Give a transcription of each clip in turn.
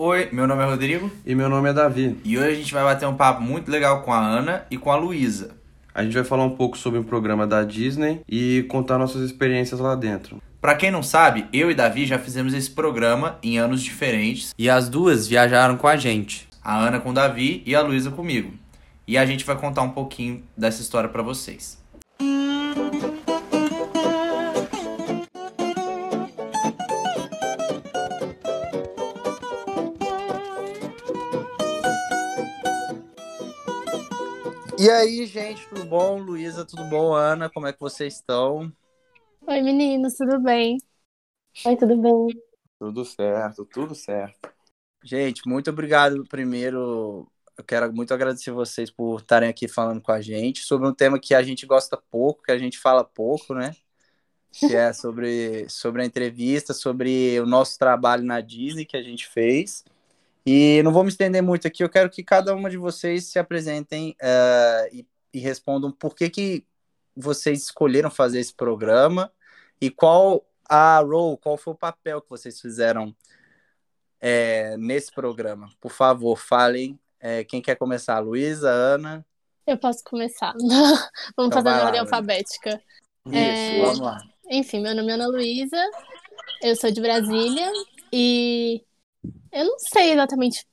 Oi, meu nome é Rodrigo E meu nome é Davi. e hoje a gente vai bater um papo muito legal com a Ana e com a Luísa. A gente vai falar um pouco sobre um programa da Disney e contar nossas experiências lá dentro. Pra quem não sabe, eu e Davi já fizemos esse programa em anos diferentes. E as duas viajaram com a gente. A Ana com o Davi e a Luísa comigo. E a gente vai contar um pouquinho dessa história pra vocês. E aí, gente, tudo bom? Luísa, tudo bom? Ana, como é que vocês estão? Oi, meninos, tudo bem? Oi, tudo bem? Tudo certo, tudo certo. Gente, muito obrigado primeiro. Eu quero muito agradecer vocês por estarem aqui falando com a gente sobre um tema que a gente gosta pouco, que a gente fala pouco, né? Que é sobre, sobre a entrevista, sobre o nosso trabalho na Disney que a gente fez. E não vou me estender muito aqui, eu quero que cada uma de vocês se apresentem eh, e, e respondam por que, que vocês escolheram fazer esse programa e qual a role, qual foi o papel que vocês fizeram é, nesse programa. Por favor, falem. é, quem quer começar? Luísa, Ana? Eu posso começar. Então Vamos fazer vai na lá, ordem alfabética. Isso, É, vamos lá. Enfim, meu nome é Ana Luísa, eu sou de Brasília e eu não sei exatamente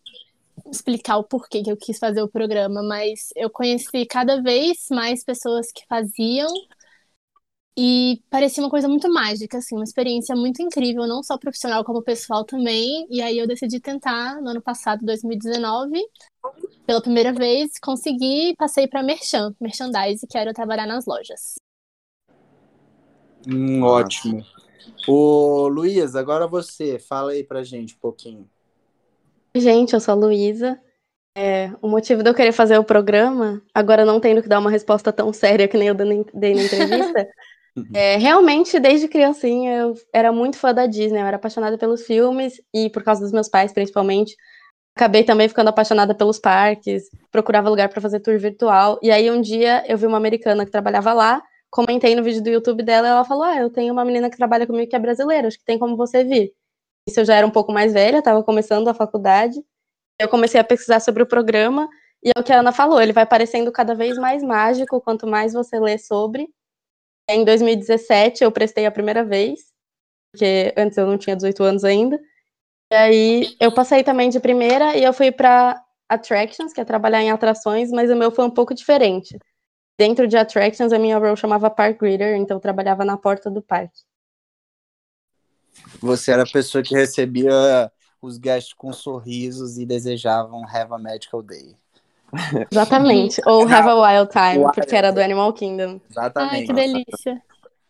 explicar o porquê que eu quis fazer o programa, mas eu conheci cada vez mais pessoas que faziam e parecia uma coisa muito mágica, assim, uma experiência muito incrível, não só profissional como pessoal também. E aí eu decidi tentar no ano passado, 2019, pela primeira vez, consegui e passei para merchan, merchandise, que era trabalhar nas lojas. Hum, ótimo. Ô, Luísa, agora você, fala aí pra gente um pouquinho. Gente, eu sou a Luísa. É, o motivo de eu querer fazer o programa, agora não tendo que dar uma resposta tão séria que nem eu dei na entrevista, é, realmente, desde criancinha, eu era muito fã da Disney, eu era apaixonada pelos filmes e por causa dos meus pais, principalmente. Acabei também ficando apaixonada pelos parques, procurava lugar para fazer tour virtual. E aí, um dia, eu vi uma americana que trabalhava lá, comentei no vídeo do YouTube dela, e ela falou: Ah, eu tenho uma menina que trabalha comigo que é brasileira, acho que tem como você vir. Isso eu já era um pouco mais velha, estava começando a faculdade. Eu comecei a pesquisar sobre o programa, e é o que a Ana falou, ele vai parecendo cada vez mais mágico quanto mais você lê sobre. Em 2017, eu prestei a primeira vez, porque antes eu não tinha 18 anos ainda. E aí eu passei também de primeira e eu fui para Attractions, que é trabalhar em atrações, mas o meu foi um pouco diferente. Dentro de Attractions, a minha role chamava Park Greeter, então eu trabalhava na porta do parque. Você era a pessoa que recebia os guests com sorrisos e desejavam Have a Magical Day. Exatamente. Ou Have a Wild Time, Wild porque era do Animal Kingdom. Exatamente. Ai, que delícia.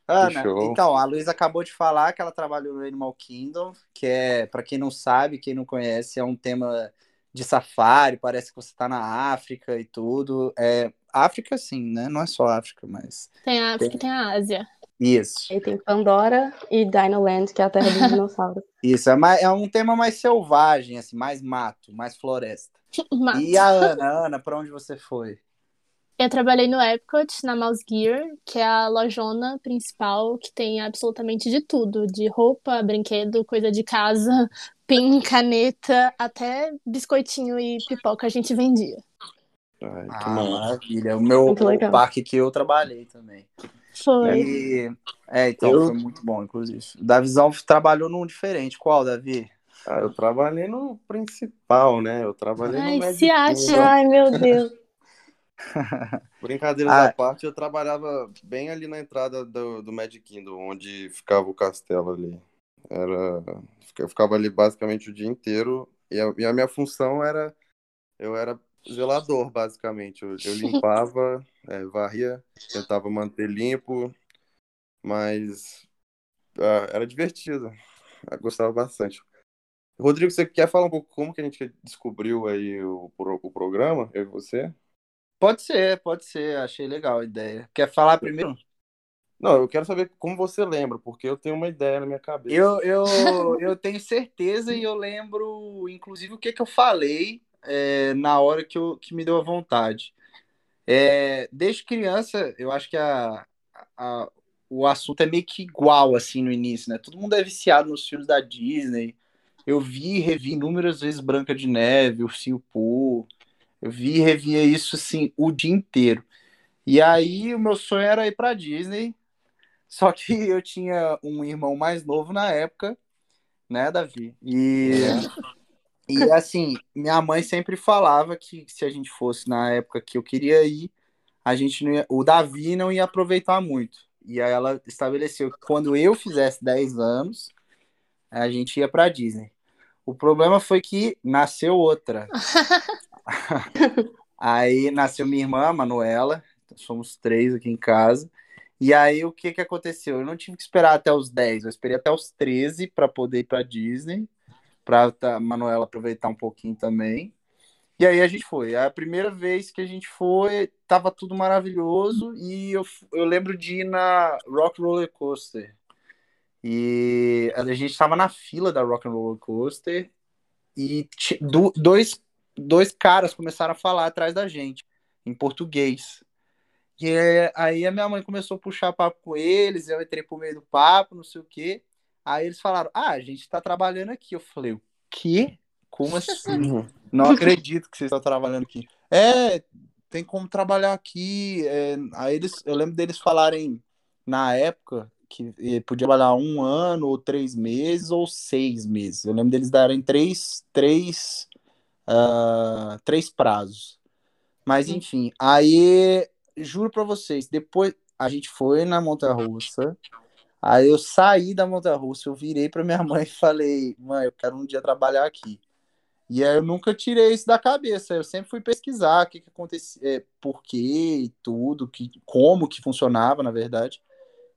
Ana, show. então, a Luísa acabou de falar que ela trabalhou no Animal Kingdom, que é, para quem não sabe, quem não conhece, é um tema de safari, parece que você tá na África e tudo. É, África sim, né? Não é só África, mas Tem a, porque tem a Ásia. Isso. Aí tem Pandora e Dino Land, que é a terra dos dinossauros. Isso, é, mais, é um tema mais selvagem, assim, mais mato, mais floresta. Mas E a Ana, Ana, para onde você foi? eu trabalhei no Epcot, na Mouse Gear, que é a lojona principal que tem absolutamente de tudo, de roupa, brinquedo, coisa de casa, pin, caneta, até biscoitinho e pipoca a gente vendia. Ai, que Ah, maravilha. O meu o parque que eu trabalhei também. Foi. E, é, então, Eu- foi muito bom, inclusive. O Davizão trabalhou num diferente. Qual, Davi? Ah, eu trabalhei no principal, né? Eu trabalhei no Ai, Magic se acha. Kingdom. Ai, meu Deus. Brincadeiras Ah. à parte, eu trabalhava bem ali na entrada do, do Magic Kingdom, onde ficava o castelo ali. Era, eu ficava ali basicamente o dia inteiro e a, e a minha função era, eu era zelador, basicamente. Eu, eu limpava, é, varria, tentava manter limpo, mas ah, era divertido. Eu gostava bastante. Rodrigo, você quer falar um pouco como que a gente descobriu aí o, o programa, eu e você? Pode ser, pode ser. Achei legal a ideia. Quer falar primeiro? Não, eu quero saber como você lembra, porque eu tenho uma ideia na minha cabeça. Eu, eu, eu tenho certeza e eu lembro, inclusive, o que, que eu falei é, na hora que, eu, que me deu a vontade. É, desde criança, eu acho que a, a- o assunto é meio que igual, assim, no início, né? Todo mundo é viciado nos filmes da Disney. eu vi e revi inúmeras vezes Branca de Neve, Ursinho Pooh. Eu vi e revia isso assim o dia inteiro. E aí o meu sonho era ir para Disney. Só que eu tinha um irmão mais novo na época, né, Davi? E e assim, minha mãe sempre falava que se a gente fosse na época que eu queria ir, a gente não ia, o Davi não ia aproveitar muito. E aí ela estabeleceu que quando eu fizesse 10 anos, a gente ia para Disney. O problema foi que nasceu outra. aí nasceu minha irmã, Manuela, somos três aqui em casa. E aí o que que aconteceu? Eu não tive que esperar até os 10, eu esperei até os 13 para poder ir para Disney, para a Manuela aproveitar um pouquinho também. E aí a gente foi. A primeira vez que a gente foi, tava tudo maravilhoso e eu, eu lembro de ir na Rock Roller Coaster. E a gente estava na fila da Rock Roller Coaster e do, dois, dois caras começaram a falar atrás da gente, em português. E aí a minha mãe começou a puxar papo com eles, eu entrei pro meio do papo, não sei o quê. Aí eles falaram: Ah, a gente tá trabalhando aqui. Eu falei: O quê? Como assim? não acredito que vocês estão trabalhando aqui. É, tem como trabalhar aqui. É... Aí eles, eu lembro deles falarem na época que podia trabalhar um ano, ou três meses, ou seis meses. Eu lembro deles darem três, três, uh, três prazos. Mas enfim, aí juro para vocês, depois a gente foi na montanha russa. Aí eu saí da montanha russa, eu virei para minha mãe e falei: "Mãe, eu quero um dia trabalhar aqui". E aí eu nunca tirei isso da cabeça. Eu sempre fui pesquisar o que que acontecia, é, por quê e tudo, que como que funcionava, na verdade.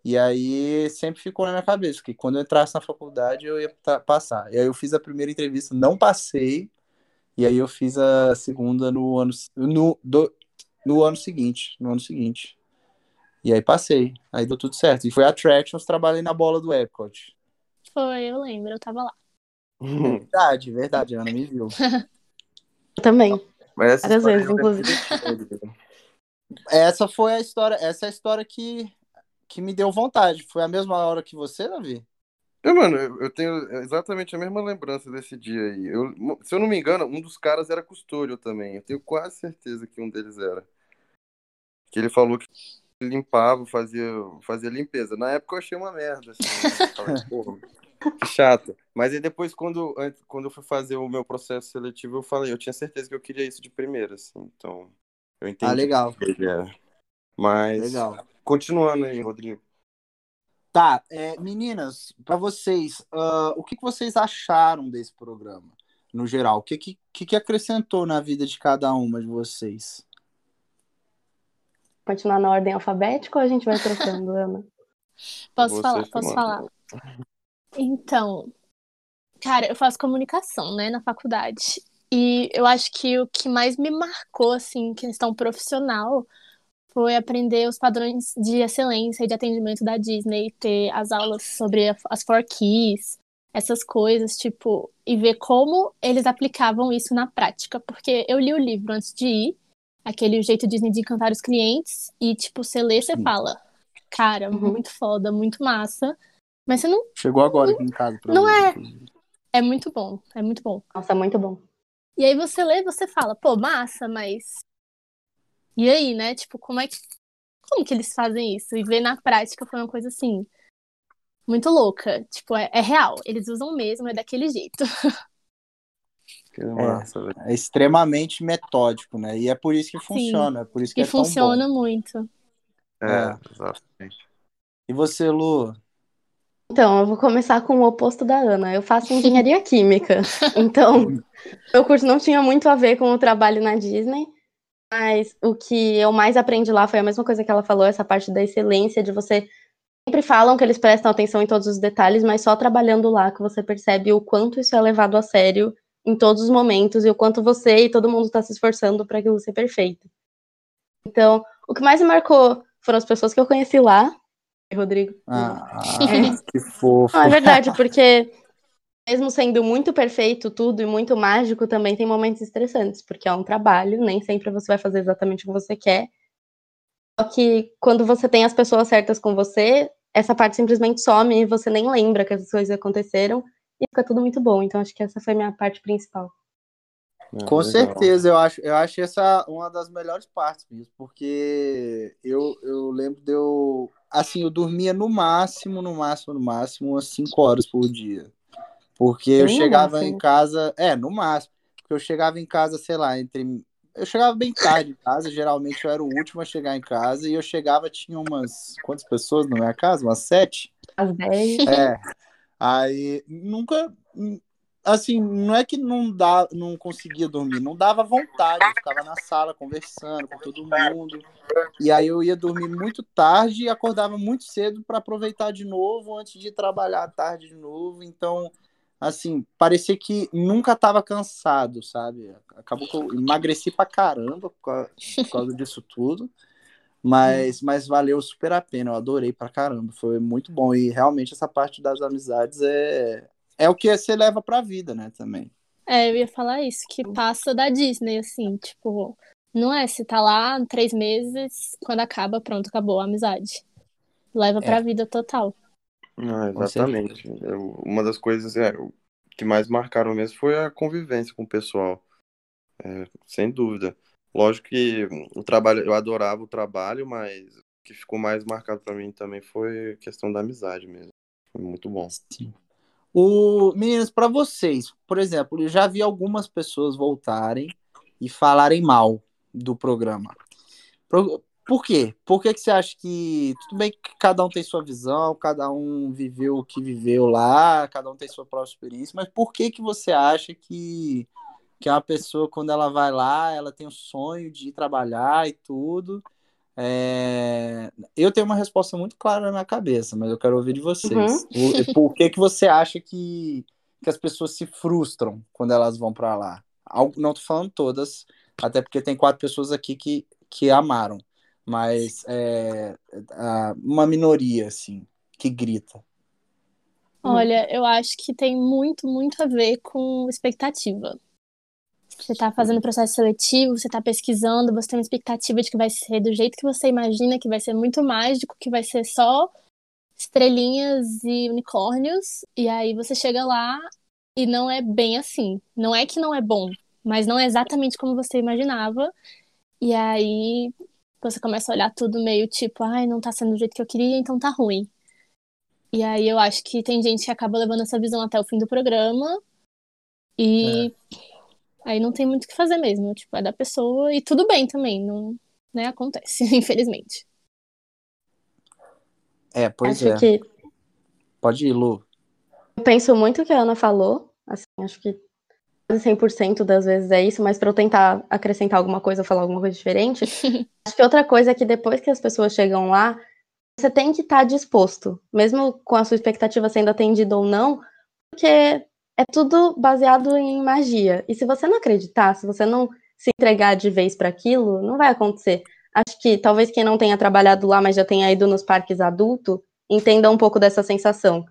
E aí sempre ficou na minha cabeça que quando eu entrasse na faculdade eu ia passar. E aí eu fiz a primeira entrevista, não passei. E aí eu fiz a segunda no ano no, do, no ano seguinte, no ano seguinte. E aí passei. Aí deu tudo certo. E foi Attractions, trabalhei na bola do Epcot. Foi, eu lembro, eu tava lá. Verdade, verdade, a Ana me viu. eu também. Mas Várias vezes, é inclusive. Essa foi a história, essa é a história que, que me deu vontade. Foi a mesma hora que você, Davi? É, mano, eu tenho exatamente a mesma lembrança desse dia aí. Eu, se eu não me engano, um dos caras era custódio também. Eu tenho quase certeza que um deles era. Que ele falou que limpava, fazia, fazia limpeza. Na época eu achei uma merda, assim. Porra, que chato. Mas aí depois, quando, quando eu fui fazer o meu processo seletivo, eu falei, eu tinha certeza que eu queria isso de primeira, assim. Então, eu entendi. Ah, legal. era. Mas, Legal. continuando aí, Rodrigo. Tá, é, meninas, para vocês, ah, o que, que vocês acharam desse programa, no geral? O que, que, que que acrescentou na vida de cada uma de vocês? Continuar na ordem alfabética ou a gente vai trocando, Ana? Posso Você falar, posso manda. falar. Então, cara, eu faço comunicação, né, na faculdade. E eu acho que o que mais me marcou, assim, em questão profissional, foi aprender os padrões de excelência e de atendimento da Disney, ter as aulas sobre as four keys, essas coisas, tipo, e ver como eles aplicavam isso na prática. Porque eu li o livro antes de ir, aquele Jeito Disney de Encantar os Clientes, e, tipo, você lê, você fala, cara, Uhum. muito foda, muito massa. Mas você não. Chegou agora aqui em casa. pra Não mim, é. inclusive. É muito bom, é muito bom. Nossa, muito bom. E aí você lê e você fala, pô, massa, mas. E aí, né? Tipo, como é que. Como que eles fazem isso? E ver na prática foi uma coisa assim. Muito louca. Tipo, é, é real. Eles usam mesmo, é daquele jeito. Que massa, velho. É extremamente metódico, né? E é por isso que funciona, é por isso que E é tão funciona bom. muito. É, É. exatamente. E você, Lu? Então, eu vou começar com o oposto da Ana. Eu faço engenharia química. Então, meu curso não tinha muito a ver com o trabalho na Disney. Mas o que eu mais aprendi lá foi a mesma coisa que ela falou, essa parte da excelência, de você. Sempre falam que eles prestam atenção em todos os detalhes, mas só trabalhando lá que você percebe o quanto isso é levado a sério em todos os momentos e o quanto você e todo mundo está se esforçando para aquilo ser perfeito. Então, o que mais me marcou foram as pessoas que eu conheci lá. Rodrigo. Ah, que fofo. Não, é verdade, porque mesmo sendo muito perfeito tudo e muito mágico, também tem momentos estressantes, porque é um trabalho, nem sempre você vai fazer exatamente o que você quer. Só que quando você tem as pessoas certas com você, essa parte simplesmente some e você nem lembra que essas coisas aconteceram. E fica tudo muito bom. Então acho que essa foi a minha parte principal. Ah, Com legal. certeza, eu acho, eu acho essa uma das melhores partes mesmo, porque eu, eu lembro de eu. Assim, eu dormia no máximo, no máximo, no máximo, umas 5 horas por dia. Porque eu No chegava máximo. em casa. É, no máximo. Porque eu chegava em casa, sei lá, entre. Eu chegava bem tarde em casa, geralmente eu era o último a chegar em casa, e eu chegava, tinha umas. Quantas pessoas na minha casa? Umas sete? Às 10. É. Aí nunca. Assim, não é que não dá, não conseguia dormir, não dava vontade. Eu ficava na sala conversando com todo mundo. E aí eu ia dormir muito tarde e acordava muito cedo para aproveitar de novo antes de trabalhar à tarde de novo. Então, assim, parecia que nunca estava cansado, sabe? Acabou que eu emagreci pra caramba por causa, por causa disso tudo. Mas, mas valeu super a pena, eu adorei pra caramba, foi muito bom. E realmente essa parte das amizades é, é o que você leva pra vida, né, também. É, eu ia falar isso, que passa da Disney, assim, tipo, não é se tá lá três meses, quando acaba, pronto, acabou a amizade. Leva pra vida total. Ah, exatamente. Eu- uma das coisas é, que mais marcaram mesmo foi a convivência com o pessoal. É, sem dúvida. Lógico que o trabalho, eu adorava o trabalho, mas o que ficou mais marcado pra mim também foi a questão da amizade mesmo. Foi muito bom. O, meninas, para vocês, por exemplo, eu já vi algumas pessoas voltarem e falarem mal do programa. Por, por quê? Por que, que você acha que. Tudo bem que cada um tem sua visão, cada um viveu o que viveu lá, cada um tem sua própria experiência, mas por que, que você acha que, que uma pessoa, quando ela vai lá, ela tem o sonho de ir trabalhar e tudo? É, Eu tenho uma resposta muito clara na minha cabeça, mas eu quero ouvir de vocês. O- Por que que você acha que, que as pessoas se frustram quando elas vão pra lá? Não tô falando todas, até porque tem quatro pessoas aqui que, que amaram, mas é, uma minoria, assim, que grita. Olha, eu acho que tem muito, muito a ver com expectativa. Você tá fazendo processo seletivo, você tá pesquisando, você tem uma expectativa de que vai ser do jeito que você imagina, que vai ser muito mágico, que vai ser só estrelinhas e unicórnios, e aí você chega lá e não é bem assim. Não é que não é bom, mas não é exatamente como você imaginava. E aí você começa a olhar tudo meio tipo, ai, não tá sendo do jeito que eu queria, então tá ruim. E aí eu acho que tem gente que acaba levando essa visão até o fim do programa e aí não tem muito o que fazer mesmo, tipo, é da pessoa e tudo bem também, não, né, acontece, infelizmente. É, pois acho é. que Pode ir, Lu. eu penso muito o que a Ana falou. Assim, acho que quase 100% das vezes é isso, mas para eu tentar acrescentar alguma coisa ou falar alguma coisa diferente, acho que outra coisa é que depois que as pessoas chegam lá, você tem que estar disposto, mesmo com a sua expectativa sendo atendida ou não, porque é tudo baseado em magia. E se você não acreditar, se você não se entregar de vez para aquilo, não vai acontecer. Acho que talvez quem não tenha trabalhado lá, mas já tenha ido nos parques adulto, entenda um pouco dessa sensação.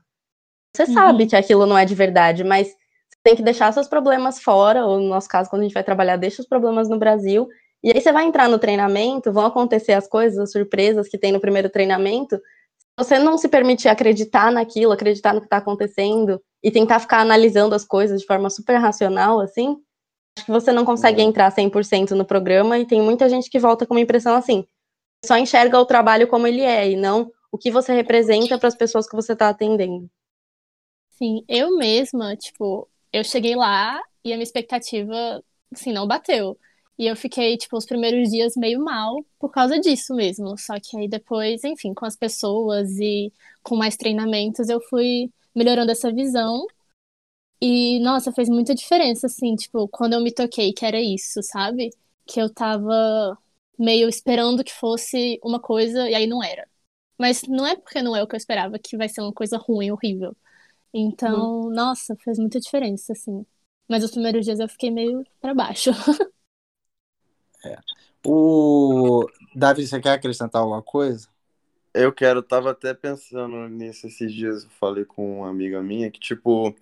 Você Uhum. sabe que aquilo não é de verdade, mas você tem que deixar seus problemas fora, ou no nosso caso, quando a gente vai trabalhar, deixa os problemas no Brasil. E aí você vai entrar no treinamento, vão acontecer as coisas, as surpresas que tem no primeiro treinamento. Se você não se permitir acreditar naquilo, acreditar no que está acontecendo e tentar ficar analisando as coisas de forma super racional, assim, acho que você não consegue É. entrar 100% no programa e tem muita gente que volta com uma impressão assim. Só enxerga o trabalho como ele é e não o que você representa para as pessoas que você está atendendo. Sim, eu mesma, tipo, eu cheguei lá e a minha expectativa, assim, não bateu. E eu fiquei, tipo, os primeiros dias meio mal por causa disso mesmo. Só que aí depois, enfim, com as pessoas e com mais treinamentos, eu fui melhorando essa visão. E, nossa, fez muita diferença, assim, tipo, quando eu me toquei que era isso, sabe? Que eu tava meio esperando que fosse uma coisa e aí não era. Mas não é porque não é o que eu esperava que vai ser uma coisa ruim, horrível. Então, nossa, fez muita diferença, assim. Mas os primeiros dias eu fiquei meio pra baixo. O Davi, você quer acrescentar alguma coisa? Eu quero, tava até pensando nisso esses dias, eu falei com uma amiga minha que, tipo,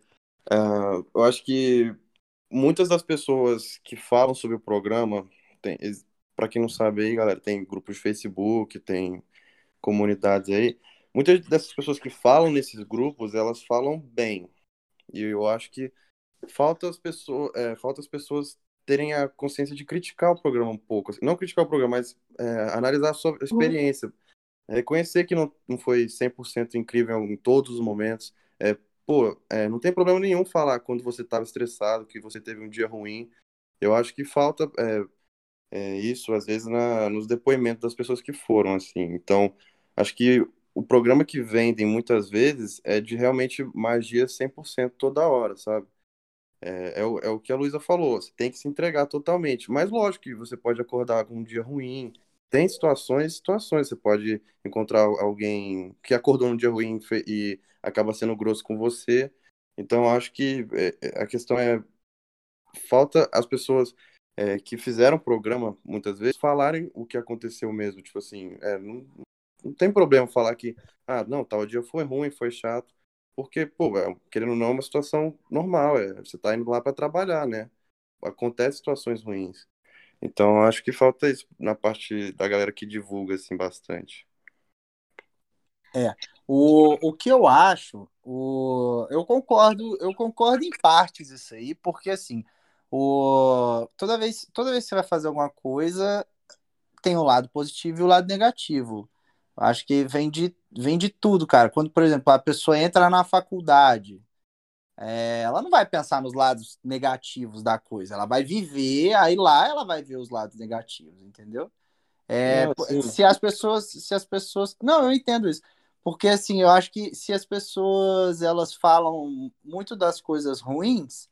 ah, eu acho que muitas das pessoas que falam sobre o programa, tem, para quem não sabe aí, galera, tem grupos de Facebook, tem comunidades aí. Muitas dessas pessoas que falam nesses grupos, elas falam bem. E eu acho que falta as pessoas, é, falta as pessoas terem a consciência de criticar o programa um pouco. Assim, não criticar o programa, mas é, analisar a sua uhum. experiência. Uhum. Reconhecer que não, não foi 100% incrível em todos os momentos. É, pô, é, não tem problema nenhum falar quando você estava estressado, que você teve um dia ruim. Eu acho que falta é, é, isso, às vezes, na, nos depoimentos das pessoas que foram, assim. Então, acho que o programa que vendem muitas vezes é de realmente magia 100% toda hora, sabe? É, é, o, é o que a Luísa falou, você tem que se entregar totalmente. Mas lógico que você pode acordar com um dia ruim. Tem situações situações. Você pode encontrar alguém que acordou num dia ruim e acaba sendo grosso com você. Então, acho que é, é, a questão é falta as pessoas é, que fizeram o programa, muitas vezes, falarem o que aconteceu mesmo. Tipo assim, é, não, não tem problema falar que, ah, não, tal dia foi ruim, foi chato. Porque, pô, é, querendo ou não, é uma situação normal. É, você tá indo lá para trabalhar, né? Acontecem situações ruins. Então, acho que falta isso na parte da galera que divulga, assim, bastante. É. O, o que eu acho, o, eu concordo, eu concordo em partes isso aí, porque assim, o, toda, vez, toda vez que você vai fazer alguma coisa, tem o lado positivo e o lado negativo. Acho que vem de, vem de tudo, cara. Quando, por exemplo, a pessoa entra na faculdade, é, ela não vai pensar nos lados negativos da coisa, ela vai viver, aí lá ela vai ver os lados negativos, entendeu? É, não, se as pessoas, se as pessoas, não, eu entendo isso, porque assim, eu acho que se as pessoas elas falam muito das coisas ruins,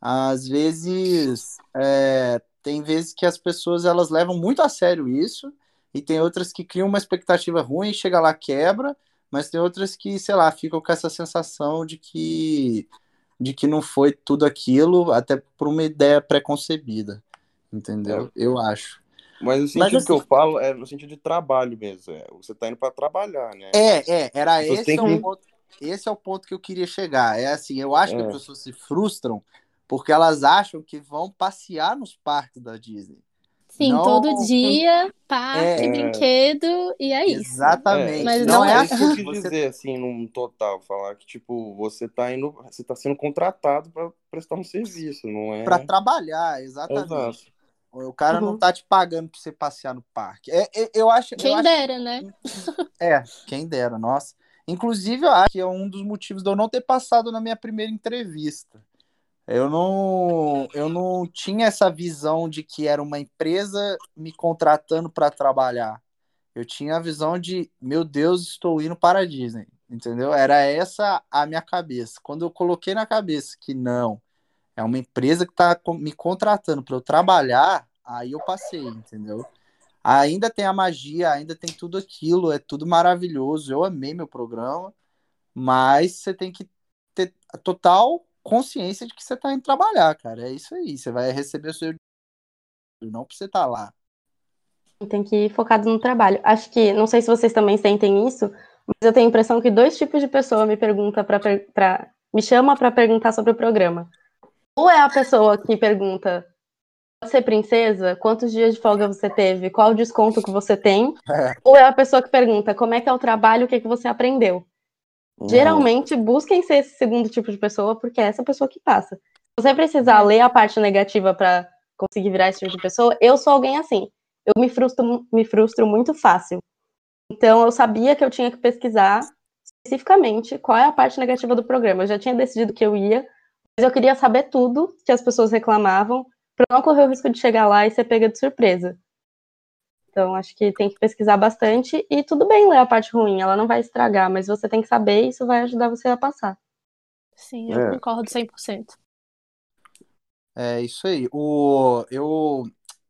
às vezes é, tem vezes que as pessoas elas levam muito a sério isso e tem outras que criam uma expectativa ruim, chega lá quebra, mas tem outras que, sei lá, ficam com essa sensação de que de que não foi tudo aquilo, até por uma ideia preconcebida, entendeu? É. Eu acho. Mas o sentido mas, que eu assim falo é no sentido de trabalho mesmo. É, você está indo para trabalhar, né? É, é, era esse, é que... ponto, esse é o ponto que eu queria chegar. É assim, eu acho é. que as pessoas se frustram porque elas acham que vão passear nos parques da Disney. Sim, não... todo dia, parque, é... brinquedo, e é isso. Exatamente. Mas não, não é, é isso que eu quis dizer, assim, num total, falar que, tipo, você tá indo, você tá sendo contratado para prestar um serviço, não é? Para trabalhar, exatamente. Exato. O cara uhum. não tá te pagando pra você passear no parque. É, é eu acho. Quem eu dera, acho... né? É, quem dera, nossa. Inclusive, eu acho que é um dos motivos de eu não ter passado na minha primeira entrevista. Eu não, eu não tinha essa visão de que era uma empresa me contratando para trabalhar. Eu tinha a visão de, meu Deus, estou indo para a Disney, entendeu? Era essa a minha cabeça. Quando eu coloquei na cabeça que não, é uma empresa que está me contratando para eu trabalhar, aí eu passei, entendeu? Ainda tem a magia, ainda tem tudo aquilo, é tudo maravilhoso. Eu amei meu programa, mas você tem que ter total consciência de que você está indo trabalhar, cara. É isso aí. Você vai receber o seu não para você estar tá lá. Tem que ir focado no trabalho. Acho que, não sei se vocês também sentem isso, mas eu tenho a impressão que dois tipos de pessoa me pergunta para me chama para perguntar sobre o programa. Ou é a pessoa que pergunta você princesa? Quantos dias de folga você teve? Qual o desconto que você tem? É. Ou é a pessoa que pergunta como é que é o trabalho, o que, é que você aprendeu? Uhum. Geralmente, busquem ser esse segundo tipo de pessoa, porque é essa pessoa que passa. Se você precisar ler a parte negativa para conseguir virar esse tipo de pessoa, eu sou alguém assim. Eu me frustro, me frustro muito fácil. Então, eu sabia que eu tinha que pesquisar especificamente qual é a parte negativa do programa. Eu já tinha decidido que eu ia, mas eu queria saber tudo que as pessoas reclamavam, para não correr o risco de chegar lá e ser pega de surpresa. Então, acho que tem que pesquisar bastante e tudo bem ler a parte ruim, ela não vai estragar, mas você tem que saber e isso vai ajudar você a passar. Sim, eu é. concordo 100%. É isso aí. O, eu,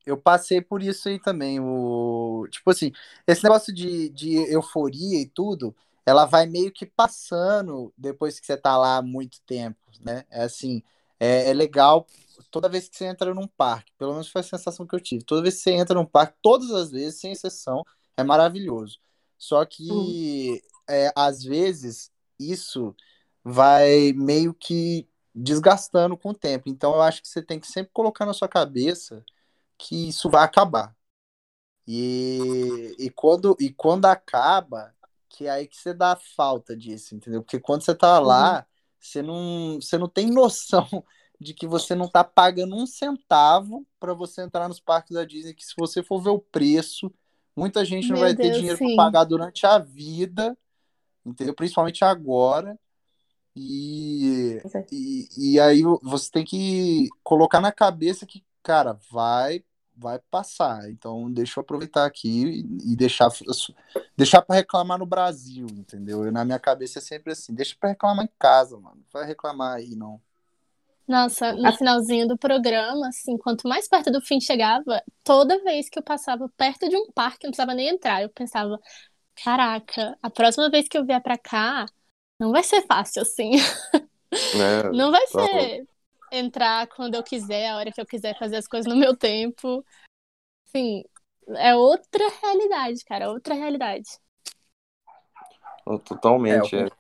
eu passei por isso aí também. O, tipo assim, esse negócio de, de euforia e tudo, ela vai meio que passando depois que você tá lá há muito tempo, né? É assim, é, é legal toda vez que você entra num parque, pelo menos foi a sensação que eu tive. Toda vez que você entra num parque, todas as vezes, sem exceção, é maravilhoso. Só que, uhum. é, às vezes, isso vai meio que desgastando com o tempo. Então, eu acho que você tem que sempre colocar na sua cabeça que isso vai acabar. E, e, quando, e quando acaba, que é aí que você dá falta disso, entendeu? Porque quando você tá lá, uhum você não, você não tem noção de que você não está pagando um centavo para você entrar nos parques da Disney, que se você for ver o preço, muita gente não Meu vai ter Deus, dinheiro para pagar durante a vida, entendeu? Principalmente agora. E, e, e aí você tem que colocar na cabeça que, cara, vai vai passar. Então deixa eu aproveitar aqui e deixar deixar para reclamar no Brasil, entendeu? Eu, na minha cabeça é sempre assim, deixa para reclamar em casa, mano. Não vai reclamar aí não. Nossa, no finalzinho do programa, assim, quanto mais perto do fim chegava, toda vez que eu passava perto de um parque, eu não precisava nem entrar, eu pensava, caraca, a próxima vez que eu vier pra cá, não vai ser fácil assim. É, Não vai tá ser entrar quando eu quiser, a hora que eu quiser fazer as coisas no meu tempo. Assim, é outra realidade, cara, outra realidade. Totalmente. É, é.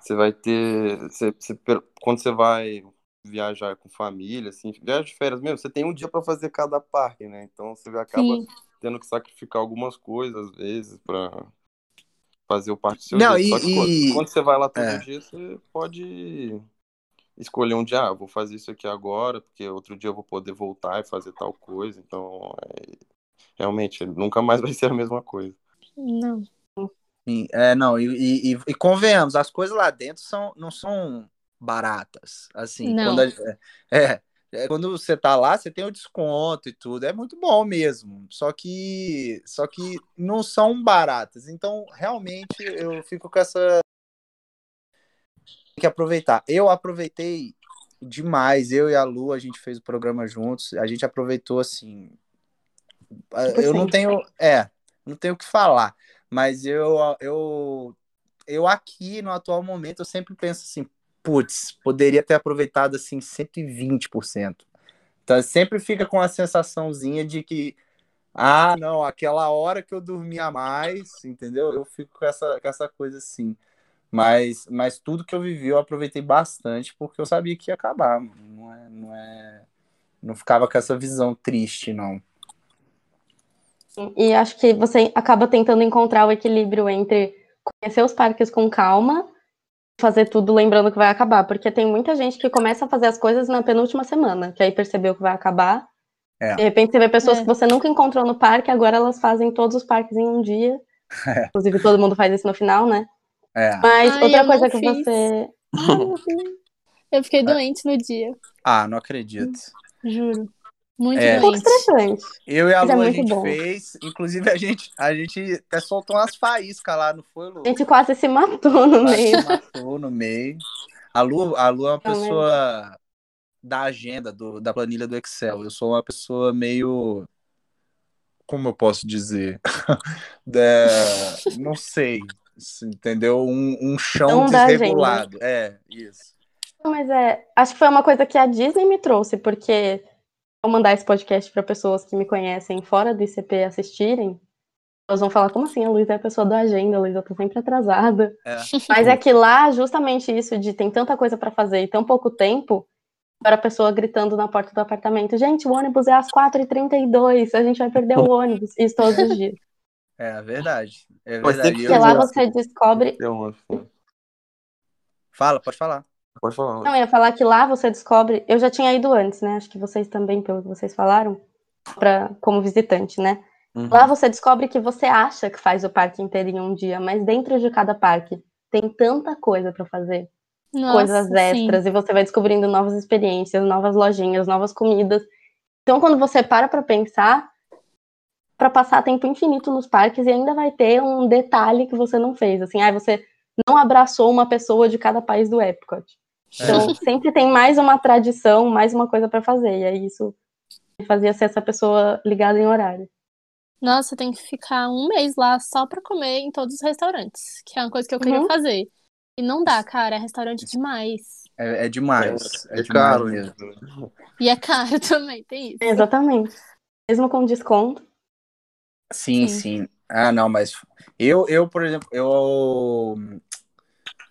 Você vai ter. Você, você- quando você vai viajar com família, assim, viagem de férias mesmo, você tem um dia para fazer cada parque, né? Então você acaba Sim. tendo que sacrificar algumas coisas, às vezes, para fazer o parque do seu Não, jeito. e- Só que quando- e- quando você vai lá todo é. dia, você pode escolher um dia, ah, vou fazer isso aqui agora, porque outro dia eu vou poder voltar e fazer tal coisa. Então, é, realmente, nunca mais vai ser a mesma coisa. Não. Sim, é, não, e, e, e convenhamos, as coisas lá dentro são, não são baratas. Assim, Não. quando a- é, é, quando você tá lá, você tem o desconto e tudo, é muito bom mesmo. Só que, só que não são baratas. Então, realmente, eu fico com essa que aproveitar. Eu aproveitei demais. Eu e a Lu, a gente fez o programa juntos. A gente aproveitou assim. Eu não 100%. tenho, é, não tenho o que falar. Mas eu, eu, eu aqui no atual momento eu sempre penso assim, putz, poderia ter aproveitado assim 120%. Então sempre fica com a sensaçãozinha de que ah, não, aquela hora que eu dormia mais, entendeu? Eu fico com essa, com essa coisa assim. Mas, mas tudo que eu vivi eu aproveitei bastante porque eu sabia que ia acabar. Não é, não é, não ficava com essa visão triste, não. E acho que você acaba tentando encontrar o equilíbrio entre conhecer os parques com calma e fazer tudo lembrando que vai acabar. Porque tem muita gente que começa a fazer as coisas na penúltima semana, que aí percebeu que vai acabar. É. De repente você vê pessoas É. que você nunca encontrou no parque, agora elas fazem todos os parques em um dia. É. Inclusive, todo mundo faz isso no final, né? É. Mas Ai, outra coisa que fiz. você. Eu fiquei doente no dia, Ah, não acredito. juro. Muito É. Um pouco doente. estressante. Eu e a Mas é Lu, a muito gente bom. fez. Inclusive, a gente, a gente até soltou umas faíscas lá, não foi, Lu? A gente quase se matou no Quase meio. se matou no meio. A Lu, a Lu é uma pessoa da agenda, do, da planilha do Excel. Eu sou uma pessoa meio. Como eu posso dizer? Da- não sei. Se- Entendeu? Um, um chão Não desregulado. É, isso. Mas é, acho que foi uma coisa que a Disney me trouxe, porque vou mandar esse podcast para pessoas que me conhecem fora do ICP assistirem. Elas vão falar, como assim? A Luísa é a pessoa da agenda, a Luísa tá sempre atrasada. É. Mas é que lá, justamente isso de tem tanta coisa para fazer e tão pouco tempo, para a pessoa gritando na porta do apartamento, gente, o ônibus é às 4h32, a gente vai perder o ônibus. Isso todos os dias. É verdade. É verdade. que Porque Eu- lá você descobre. Fala, pode falar. Pode falar. Não, eu ia falar que lá você descobre. Eu já tinha ido antes, né? Acho que vocês também, pelo que vocês falaram, pra... como visitante, né? Uhum. Lá você descobre que você acha que faz o parque inteiro em um dia, mas dentro de cada parque tem tanta coisa pra fazer, Nossa, coisas sim. extras, e você vai descobrindo novas experiências, novas lojinhas, novas comidas. Então, quando você para pra pensar, pra passar tempo infinito nos parques e ainda vai ter um detalhe que você não fez, assim, ah, você não abraçou uma pessoa de cada país do Epcot. Então, sempre tem mais uma tradição, mais uma coisa pra fazer, e aí isso fazia ser essa pessoa ligada em horário. Nossa, tem que ficar um mês lá só pra comer em todos os restaurantes, que é uma coisa que eu queria Uhum. fazer. E não dá, cara, é restaurante demais. É, é demais. É, É demais caro mesmo. E é caro também, tem isso. Exatamente. Mesmo com desconto. Sim, Sim. sim. Ah, não, mas eu, eu, por exemplo, eu.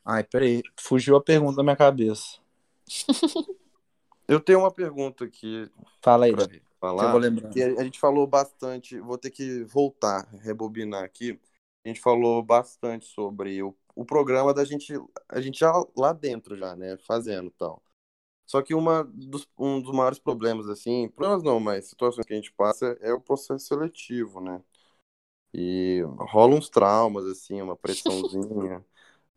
Ai, peraí, fugiu a pergunta da minha cabeça. Eu tenho uma pergunta aqui Fala aí, pra que eu falar. vou lembrando. que a a gente falou bastante, vou ter que voltar, rebobinar aqui. A gente falou bastante sobre o, o programa da gente, a gente já lá dentro já, né, fazendo tal. Só que uma dos, um dos maiores problemas, assim, problemas não, mas situações que a gente passa é o processo seletivo, né? E rola uns traumas, assim, uma pressãozinha.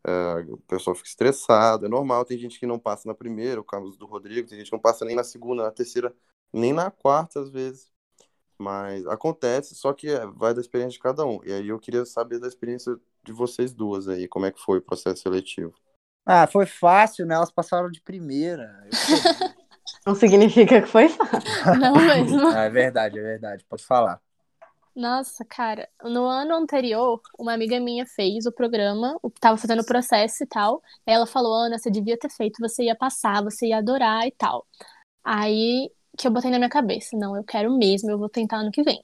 é, o pessoal fica estressado, é normal. Tem gente que não passa na primeira, o caso do Rodrigo, tem gente que não passa nem na segunda, na terceira, nem na quarta, às vezes. Mas acontece, só que é, vai da experiência de cada um. E aí eu queria saber da experiência de vocês duas aí, como é que foi o processo seletivo. Ah, foi fácil, né? Elas passaram de primeira. Não significa que foi fácil. Não mesmo. ah, é verdade, é verdade. Pode falar. Nossa, cara, no ano anterior, uma amiga minha fez o programa, tava fazendo o processo e tal. Aí ela falou: Ana, você devia ter feito, você ia passar, você ia adorar e tal. Aí que eu botei na minha cabeça: não, eu quero mesmo, eu vou tentar ano que vem.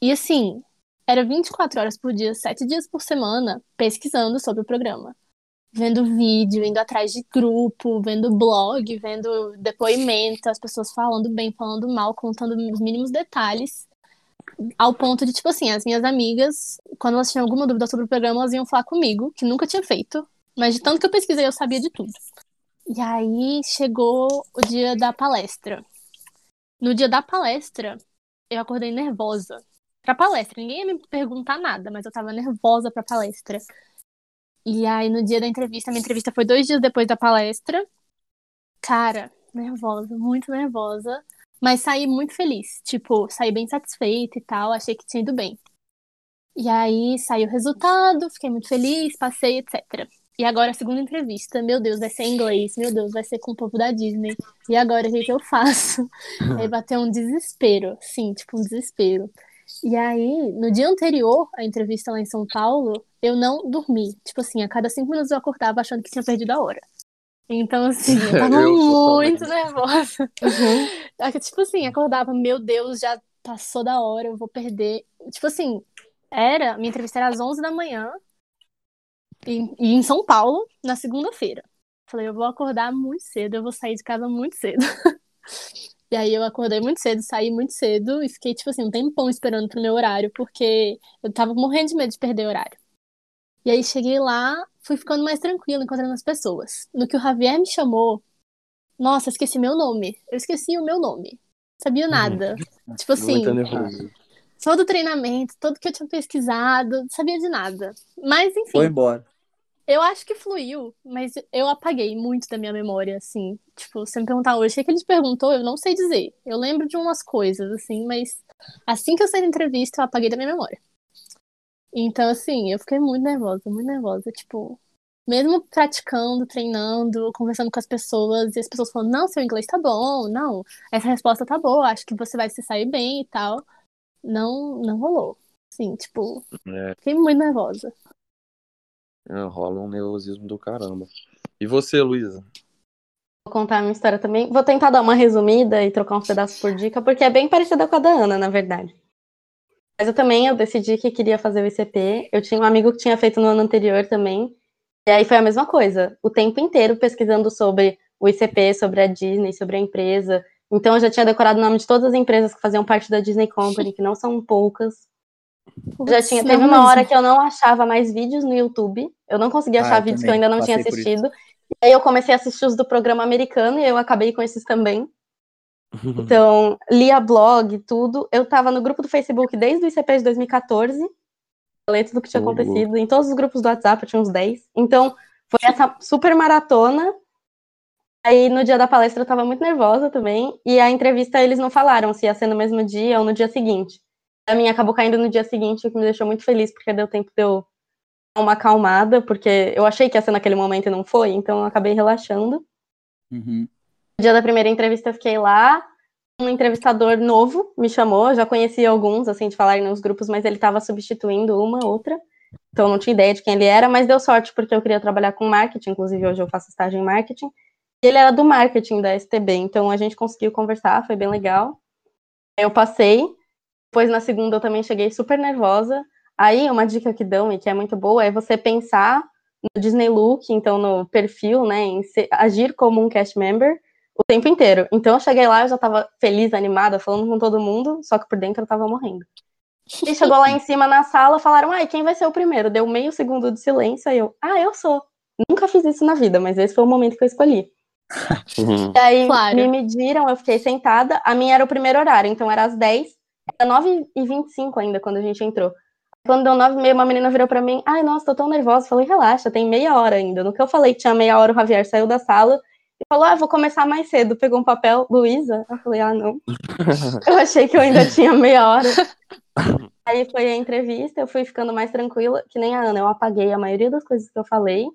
E assim, era 24 horas por dia, 7 dias por semana, pesquisando sobre o programa. Vendo vídeo, indo atrás de grupo, vendo blog, vendo depoimento, as pessoas falando bem, falando mal, contando os mínimos detalhes ao ponto de, tipo assim, as minhas amigas, quando elas tinham alguma dúvida sobre o programa, elas iam falar comigo, que nunca tinha feito. Mas de tanto que eu pesquisei, eu sabia de tudo. E aí chegou o dia da palestra. No dia da palestra, eu acordei nervosa. Pra palestra, ninguém ia me perguntar nada, mas eu tava nervosa pra palestra. E aí, no dia da entrevista, minha entrevista foi dois dias depois da palestra. Cara, nervosa, muito nervosa. Mas saí muito feliz. Tipo, saí bem satisfeita e tal. Achei que tinha ido bem. E aí saiu o resultado, fiquei muito feliz, passei, etc. E agora a segunda entrevista, meu Deus, vai ser em inglês, meu Deus, vai ser com o povo da Disney. E agora o que, que eu faço? aí bateu um desespero, sim, tipo um desespero. E aí, no dia anterior à entrevista lá em São Paulo, eu não dormi. Tipo assim, a cada cinco minutos eu acordava achando que tinha perdido a hora. Então, assim, eu tava eu muito nervosa. Uhum. Tipo assim, acordava, meu Deus, já passou da hora, eu vou perder. Tipo assim, era, minha entrevista era às 11 da manhã, e, e em São Paulo, na segunda-feira. Falei, eu vou acordar muito cedo, eu vou sair de casa muito cedo. e aí eu acordei muito cedo, saí muito cedo e fiquei, tipo assim, um tempão esperando pro meu horário, porque eu tava morrendo de medo de perder o horário. E aí cheguei lá, fui ficando mais tranquila, encontrando as pessoas. No que o Javier me chamou, nossa, esqueci meu nome. Eu esqueci o meu nome. Sabia uhum. nada. Uhum. Tipo assim, todo o treinamento, tudo que eu tinha pesquisado, sabia de nada. Mas enfim. Foi embora. Eu acho que fluiu, mas eu apaguei muito da minha memória, assim. Tipo, se me perguntar hoje o que, é que ele te perguntou, eu não sei dizer. Eu lembro de umas coisas, assim, mas assim que eu saí da entrevista, eu apaguei da minha memória. Então, assim, eu fiquei muito nervosa, muito nervosa. Tipo, mesmo praticando, treinando, conversando com as pessoas, e as pessoas falando, não, seu inglês tá bom, não, essa resposta tá boa, acho que você vai se sair bem e tal. Não, não rolou. Sim, tipo, é. fiquei muito nervosa. É, rola um nervosismo do caramba. E você, Luísa? Vou contar a minha história também. Vou tentar dar uma resumida e trocar uns pedaços por dica, porque é bem parecida com a da Ana, na verdade. Mas eu também eu decidi que queria fazer o ICP. Eu tinha um amigo que tinha feito no ano anterior também. E aí foi a mesma coisa. O tempo inteiro pesquisando sobre o ICP, sobre a Disney, sobre a empresa. Então eu já tinha decorado o nome de todas as empresas que faziam parte da Disney Company, que não são poucas. Já tinha, teve uma hora que eu não achava mais vídeos no YouTube. Eu não conseguia ah, achar ah, vídeos que eu ainda não tinha assistido. E aí eu comecei a assistir os do programa americano e eu acabei com esses também. Então, lia blog, tudo. Eu tava no grupo do Facebook desde o ICP de 2014. Falei tudo o que tinha acontecido. Em todos os grupos do WhatsApp, eu tinha uns 10. Então, foi essa super maratona. Aí, no dia da palestra, eu tava muito nervosa também. E a entrevista, eles não falaram se ia ser no mesmo dia ou no dia seguinte. A minha acabou caindo no dia seguinte, o que me deixou muito feliz, porque deu tempo de eu dar uma acalmada, porque eu achei que ia ser naquele momento e não foi, então eu acabei relaxando. Uhum. No dia da primeira entrevista eu fiquei lá, um entrevistador novo me chamou, eu já conhecia alguns, assim, de falar nos grupos, mas ele estava substituindo uma, outra, então não tinha ideia de quem ele era, mas deu sorte porque eu queria trabalhar com marketing, inclusive hoje eu faço estágio em marketing, e ele era do marketing da STB, então a gente conseguiu conversar, foi bem legal. Eu passei, depois na segunda eu também cheguei super nervosa, aí uma dica que dão e que é muito boa é você pensar no Disney Look, então no perfil, né, em ser, agir como um cast member, o tempo inteiro. Então eu cheguei lá, eu já tava feliz, animada, falando com todo mundo, só que por dentro eu tava morrendo. E chegou lá em cima na sala, falaram, ai, quem vai ser o primeiro? Deu meio segundo de silêncio, aí eu, ah, eu sou. Nunca fiz isso na vida, mas esse foi o momento que eu escolhi. Uhum. E aí Claro. me mediram, eu fiquei sentada. A minha era o primeiro horário, então era às 10. Era 9h25 ainda quando a gente entrou. Quando deu 9h30, uma menina virou pra mim, ai, nossa, tô tão nervosa. Falei, relaxa, tem meia hora ainda. No que eu falei que tinha meia hora, o Javier saiu da sala e falou, ah, vou começar mais cedo. Pegou um papel, Luísa? Eu falei, ah, não. eu achei que eu ainda tinha meia hora. Aí foi a entrevista, eu fui ficando mais tranquila, que nem a Ana, eu apaguei a maioria das coisas que eu falei.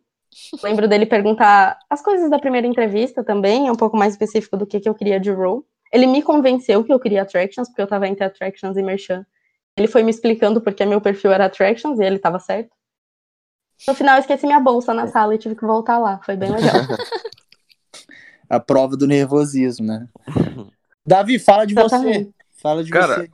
Lembro dele perguntar as coisas da primeira entrevista também, é um pouco mais específico do que, que eu queria de role. Ele me convenceu que eu queria Attractions, porque eu tava entre Attractions e Merchan. Ele foi me explicando porque meu perfil era Attractions e ele tava certo. No final, eu esqueci minha bolsa na sala e tive que voltar lá. Foi bem legal. A prova do nervosismo, né? Davi, fala de você. Exatamente. Fala de Cara, você.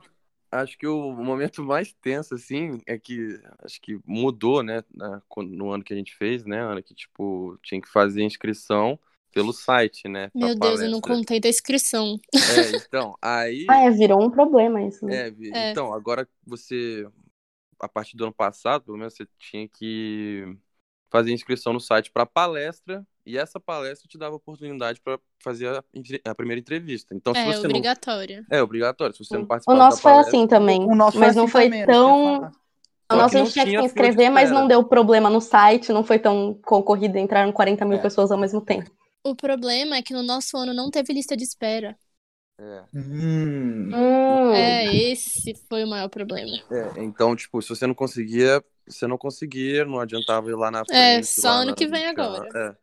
Acho que o momento mais tenso, assim, é que acho que mudou, né, na- quando- no ano que a gente fez, né, Ana, que, tipo, tinha que fazer inscrição pelo site, né, Meu Deus, eu não contei da inscrição. É, então, aí... ah, é, virou um problema isso. Né? É, É. então, agora você, a partir do ano passado, pelo menos, você tinha que fazer inscrição no site para palestra, e essa palestra te dava oportunidade para fazer a, a primeira entrevista. Então, se É, você obrigatório. não. É obrigatório, se você não O participar nosso da foi palestra. assim também. O nosso mas foi não assim foi também, tão. O nosso a gente tinha que se inscrever, mas não deu problema no site, não foi tão concorrido, entraram 40 mil É. pessoas ao mesmo tempo. O problema é que no nosso ano não teve lista de espera. É. Hum, Hum, É, esse foi o maior problema. É, então, tipo, se você não conseguia, você não conseguia, não adiantava ir lá na frente. É, só ano que vem agora. É.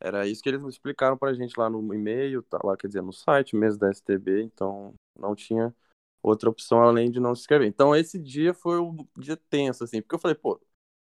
Era isso que eles explicaram pra gente lá no e-mail, tá lá, quer dizer, no site mesmo da STB, então não tinha outra opção além de não se inscrever. Então esse dia foi um dia tenso, assim, porque eu falei, pô,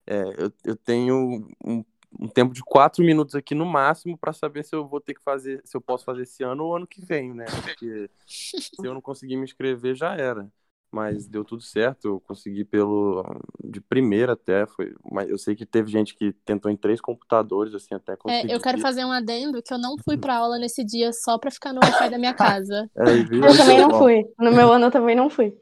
é, eu, eu tenho um, um tempo de quatro minutos aqui no máximo pra saber se eu vou ter que fazer, se eu posso fazer esse ano ou ano que vem, né? Porque se eu não conseguir me inscrever, já era. Mas deu tudo certo, eu consegui pelo de primeira até, foi, mas eu sei que teve gente que tentou em três computadores assim até conseguir. É, eu quero fazer um adendo que eu não fui pra aula nesse dia só pra ficar no Wi-Fi da minha casa. É, viu? eu também não Bom, fui. No meu ano eu também não fui.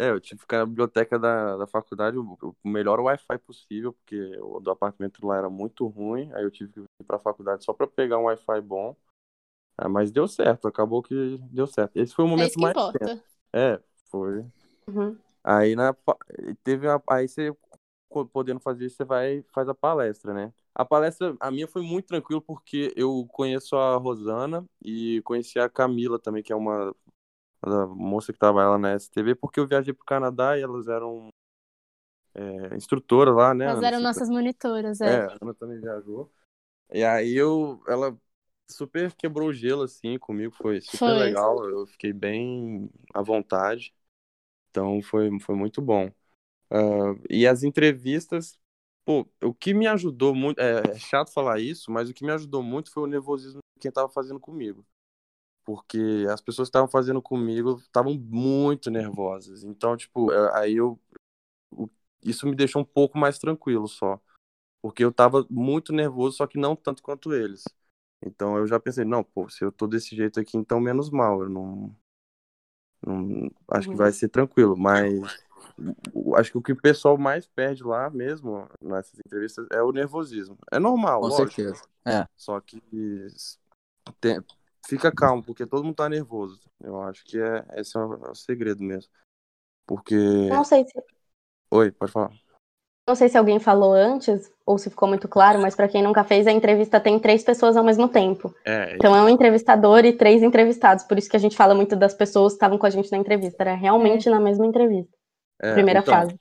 É, eu tive que ficar na biblioteca da, da faculdade, o, o melhor Wi-Fi possível, porque o do apartamento lá era muito ruim, aí eu tive que ir pra faculdade só pra pegar um Wi-Fi bom. Ah, mas deu certo, acabou que deu certo. Esse foi o É momento isso que mais importa. É, foi. Uhum. Aí na teve a, aí você podendo fazer isso, você vai faz a palestra, né? A palestra, a minha foi muito tranquilo porque eu conheço a Rosana e conheci a Camila também, que é uma a moça que trabalha lá na STV, porque eu viajei pro Canadá e elas eram é, instrutoras lá, né? Elas eram nossas monitoras, é, é. a Ana também viajou. E aí eu, ela super quebrou o gelo assim comigo, foi super Foi. legal, eu fiquei bem à vontade. Então foi, foi muito bom. Ah, e as entrevistas, pô, o que me ajudou muito, é, é chato falar isso, mas o que me ajudou muito foi o nervosismo de quem tava fazendo comigo. Porque as pessoas que estavam fazendo comigo estavam muito nervosas. Então, tipo, eh, aí eu. Isso me deixou um pouco mais tranquilo só. Porque eu tava muito nervoso, só que não tanto quanto eles. Então eu já pensei, não, pô, se eu tô desse jeito aqui, então menos mal. Eu não. não- acho que Uhum. vai ser tranquilo. Mas acho que o que o pessoal mais perde lá mesmo, nessas entrevistas, é o nervosismo. É normal, com lógico. certeza. É. Só que tem- fica calmo, porque todo mundo tá nervoso. Eu acho que é, esse é o, é o segredo mesmo. Porque. Não sei se Oi, pode falar. não sei se alguém falou antes ou se ficou muito claro, mas pra quem nunca fez, a entrevista tem três pessoas ao mesmo tempo. É, Então é um entrevistador e três entrevistados. Por isso que a gente fala muito das pessoas que estavam com a gente na entrevista. Era realmente na mesma entrevista. é, Primeira então, fase.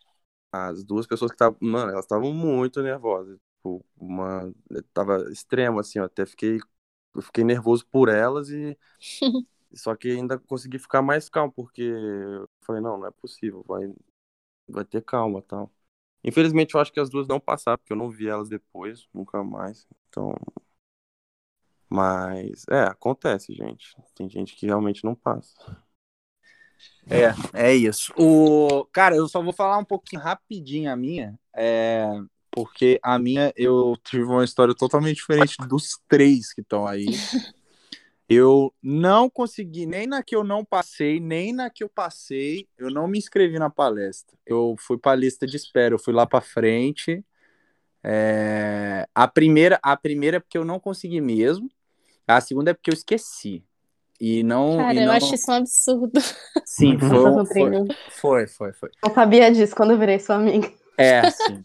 As duas pessoas que estavam. Mano, elas estavam muito nervosas. Tipo, uma. Tava extremo, assim, eu até fiquei. Eu fiquei nervoso por elas e. Só que ainda consegui ficar mais calmo, porque eu falei, não, não é possível, vai, vai ter calma tal. Infelizmente, eu acho que as duas não passaram, porque eu não vi elas depois, nunca mais. Então. Mas, é, acontece, gente. Tem gente que realmente não passa. É, é isso. O cara, eu só vou falar um pouquinho rapidinho a minha, é, porque a minha eu tive uma história totalmente diferente dos três que estão aí. Eu não consegui, nem na que eu não passei, nem na que eu passei, eu não me inscrevi na palestra. Eu fui para a lista de espera, eu fui lá para frente. É... A primeira, a primeira é porque eu não consegui mesmo. A segunda é porque eu esqueci. E não. Cara, e eu não... acho isso um absurdo. Sim, foi, foi, foi, foi, foi. Eu sabia disso quando eu virei sua amiga. É, sim.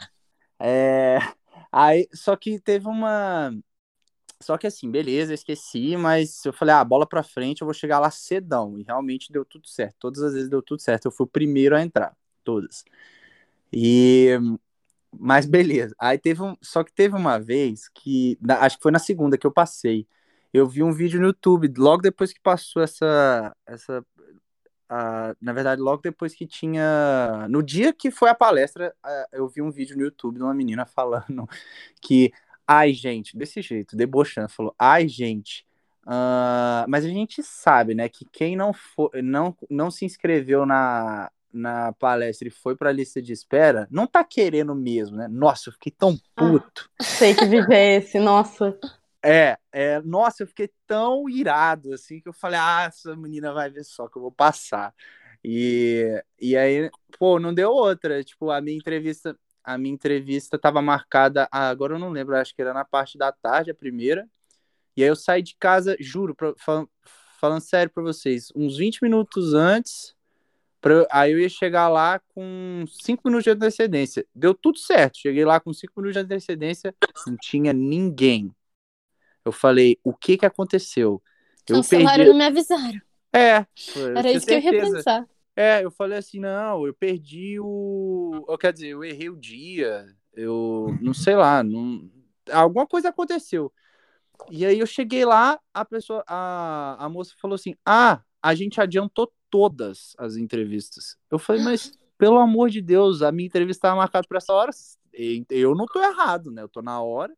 É, aí, só que teve uma. Só que assim, beleza, esqueci, mas eu falei, ah, bola pra frente, eu vou chegar lá cedão. E realmente deu tudo certo. Todas as vezes deu tudo certo. Eu fui o primeiro a entrar. Todas. E. Mas beleza. Aí teve um. Só que teve uma vez que. Acho que foi na segunda que eu passei. Eu vi um vídeo no YouTube, logo depois que passou essa. essa na verdade, logo depois que tinha. No dia que foi a palestra, a- eu vi um vídeo no YouTube de uma menina falando que, ai, gente, desse jeito, debochando, falou, ai, gente, ah, mas a gente sabe, né, que quem não, for, não, não se inscreveu na, na palestra e foi pra lista de espera, não tá querendo mesmo, né? Nossa, eu fiquei tão Ah. puto. Sei que viver esse, nossa. É, é, nossa, eu fiquei tão irado, assim, que eu falei, ah, essa menina vai ver só que eu vou passar. E, e aí, pô, não deu outra. Tipo, a minha entrevista, a minha entrevista tava marcada, ah, agora eu não lembro, acho que era na parte da tarde, a primeira. E aí eu saí de casa, juro, pra- fal- falando sério pra vocês, uns 20 minutos antes, pra aí eu ia chegar lá com 5 minutos de antecedência. Deu tudo certo, cheguei lá com 5 minutos de antecedência, não tinha ninguém. Eu falei, o que que aconteceu? Eu Cancelaram perdi. não me avisaram. É, Era isso que eu ia pensar. É, eu falei assim, não, eu perdi o. eu- Quer dizer, eu errei o dia, eu não sei lá, não... alguma coisa aconteceu. E aí eu cheguei lá, a pessoa, a, a moça falou assim: Ah, a gente adiantou todas as entrevistas. Eu falei, mas pelo amor de Deus, a minha entrevista estava marcada para essa hora. Eu não tô errado, né? Eu tô na hora.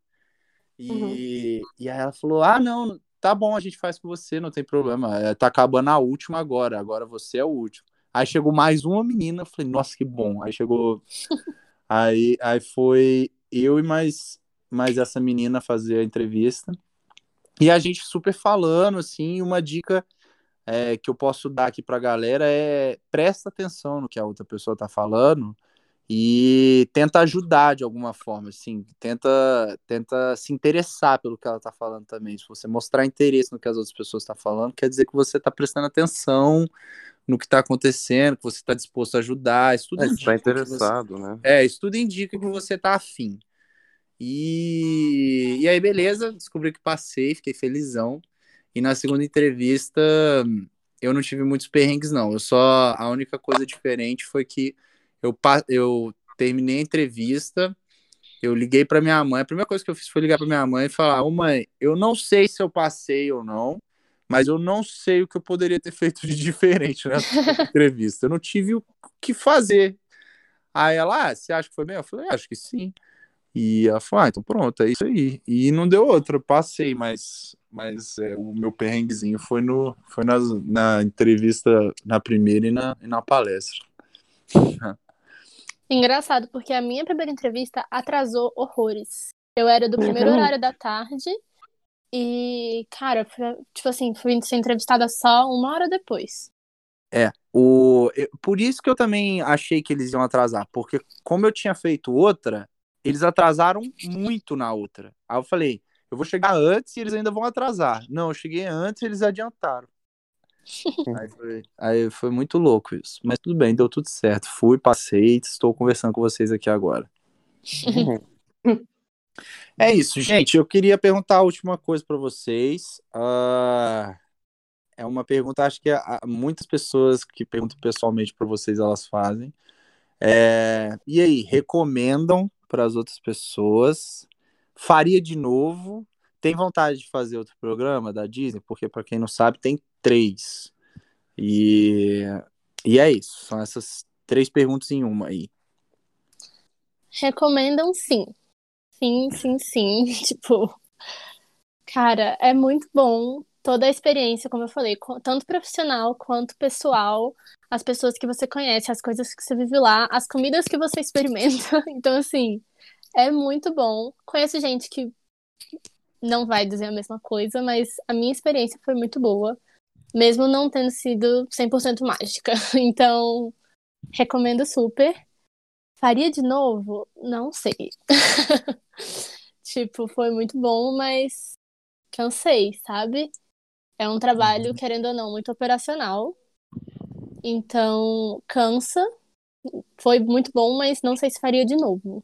E, e aí ela falou: Ah, não, tá bom, a gente faz com você, não tem problema. É, Tá acabando a última agora, agora você é o último. Aí chegou mais uma menina, eu falei, nossa, que bom. Aí chegou. aí, aí foi eu e mais, mais essa menina fazer a entrevista. E a gente super falando, assim, uma dica é, que eu posso dar aqui pra galera é presta atenção no que a outra pessoa tá falando e tenta ajudar de alguma forma, assim, tenta, tenta se interessar pelo que ela tá falando também. Se você mostrar interesse no que as outras pessoas estão falando, quer dizer que você tá prestando atenção no que tá acontecendo, que você tá disposto a ajudar. Isso tudo É, você tá indica você- interessado, né? é, isso tudo indica que você tá afim. E, e aí, beleza, descobri que passei, fiquei felizão. E na segunda entrevista, eu não tive muitos perrengues, não. Eu só. A única coisa diferente foi que eu, eu terminei a entrevista, eu liguei pra minha mãe. A primeira coisa que eu fiz foi ligar pra minha mãe e falar: Ô mãe, eu não sei se eu passei ou não, mas eu não sei o que eu poderia ter feito de diferente nessa entrevista. Eu não tive o que fazer. Aí ela, ah, você acha que foi bem? Eu falei, acho que sim. E ela falou, ah, então pronto, é isso aí. E não deu outra, eu passei, mas, mas é, o meu perrenguezinho foi, no, foi nas, na entrevista, na primeira e na, e na palestra. Engraçado, porque a minha primeira entrevista atrasou horrores. Eu era do primeiro Uhum. horário da tarde e, cara, foi- tipo assim, fui ser entrevistada só uma hora depois. É, o, por isso que eu também achei que eles iam atrasar, porque como eu tinha feito outra, eles atrasaram muito na outra. Aí eu falei, eu vou chegar antes e eles ainda vão atrasar. Não, eu cheguei antes e eles adiantaram. Aí foi, aí foi muito louco isso. Mas tudo bem, deu tudo certo. Fui, passei, estou conversando com vocês aqui agora. É isso, gente. Eu queria perguntar a última coisa para vocês. Ah, é uma pergunta, acho que a- muitas pessoas que perguntam pessoalmente para vocês elas fazem. É, e aí, recomendam para as outras pessoas? Faria de novo? Tem vontade de fazer outro programa da Disney? Porque, para quem não sabe, tem três. E, e é isso. São essas três perguntas em uma aí. Recomendam sim. Sim, sim, sim. Tipo, cara, é muito bom toda a experiência, como eu falei, tanto profissional quanto pessoal, as pessoas que você conhece, as coisas que você vive lá, as comidas que você experimenta. Então, assim, é muito bom. Conheço gente que não vai dizer a mesma coisa, mas a minha experiência foi muito boa, mesmo não tendo sido 100% mágica. Então, recomendo super. Faria de novo? Não sei. tipo, foi muito bom, mas cansei, sabe? É um trabalho, querendo ou não, muito operacional. Então, cansa. Foi muito bom, mas não sei se faria de novo.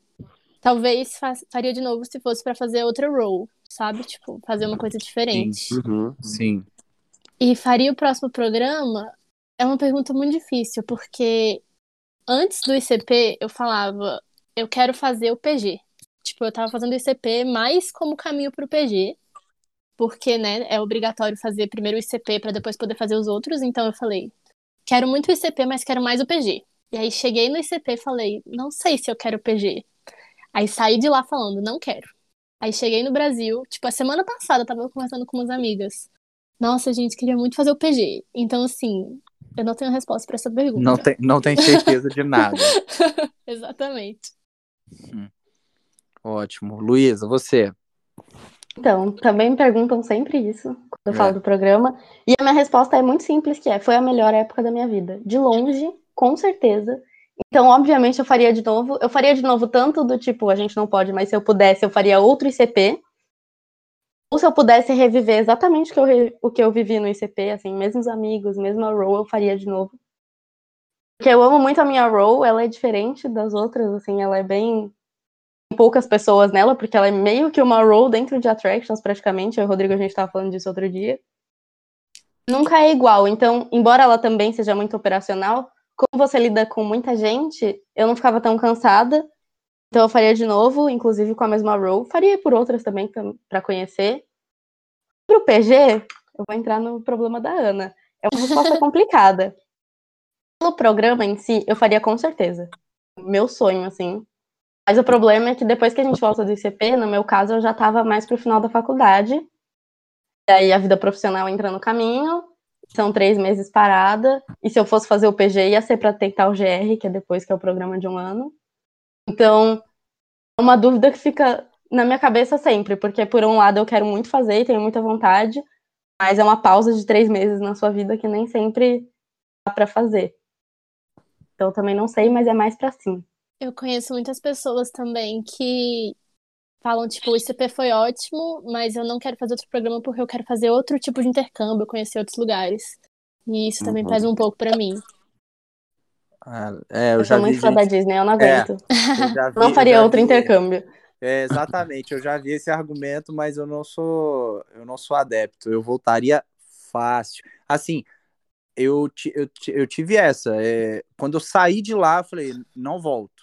Talvez faria de novo se fosse para fazer outra role, sabe? Tipo, fazer uma coisa diferente. Sim. Uhum. Sim. E faria o próximo programa? É uma pergunta muito difícil, porque antes do ICP eu falava, eu quero fazer o PG. Tipo, eu tava fazendo o ICP mais como caminho pro PG, porque, né, é obrigatório fazer primeiro o ICP para depois poder fazer os outros, então eu falei, quero muito o ICP, mas quero mais o PG. E aí cheguei no ICP e falei, não sei se eu quero o PG. Aí saí de lá falando, não quero. Aí cheguei no Brasil, tipo, a semana passada eu tava conversando com umas amigas. Nossa, gente, queria muito fazer o PG. Então, assim, eu não tenho resposta para essa pergunta. Não tem, não tem certeza de nada. Exatamente. Hum. Ótimo. Luísa, você? Então, também me perguntam sempre isso quando eu é. falo do programa. E a minha resposta é muito simples, que é, foi a melhor época da minha vida. De longe, com certeza. Então, obviamente, eu faria de novo. Eu faria de novo tanto do tipo, a gente não pode, mas se eu pudesse, eu faria outro ICP. Se eu pudesse reviver exatamente o que eu, o que eu vivi no ICP, assim, mesmos amigos, mesma role, eu faria de novo. Porque eu amo muito a minha role, ela é diferente das outras, assim, ela é bem poucas pessoas nela, porque ela é meio que uma role dentro de Attractions, praticamente. Eu e o Rodrigo, a gente estava falando disso outro dia. Nunca é igual. Então, embora ela também seja muito operacional, como você lida com muita gente, eu não ficava tão cansada. Então eu faria de novo, inclusive com a mesma role. Faria por outras também para conhecer. Pro PG, eu vou entrar no problema da Ana. É uma resposta complicada. Pelo programa em si, eu faria com certeza. Meu sonho, assim. Mas o problema é que depois que a gente volta do ICP, no meu caso, eu já estava mais pro final da faculdade. E aí a vida profissional entra no caminho são três meses parada, e se eu fosse fazer o PG ia ser para tentar o GR, que é depois que é o programa de um ano. Então, é uma dúvida que fica na minha cabeça sempre, porque por um lado eu quero muito fazer e tenho muita vontade, mas é uma pausa de três meses na sua vida que nem sempre dá para fazer. Então também não sei, mas é mais para sim. Eu conheço muitas pessoas também que falam, tipo, o ICP foi ótimo, mas eu não quero fazer outro programa porque eu quero fazer outro tipo de intercâmbio, conhecer outros lugares. E isso também uhum. pesa um pouco para mim. Ah, é, eu, eu já sou muito fã da Disney, eu não é, aguento. É, vi, não faria outro vi, intercâmbio. É, exatamente, eu já vi esse argumento, mas eu não sou, eu não sou adepto. Eu voltaria fácil. Assim, eu, eu, eu tive essa. É, quando eu saí de lá, eu falei, não volto.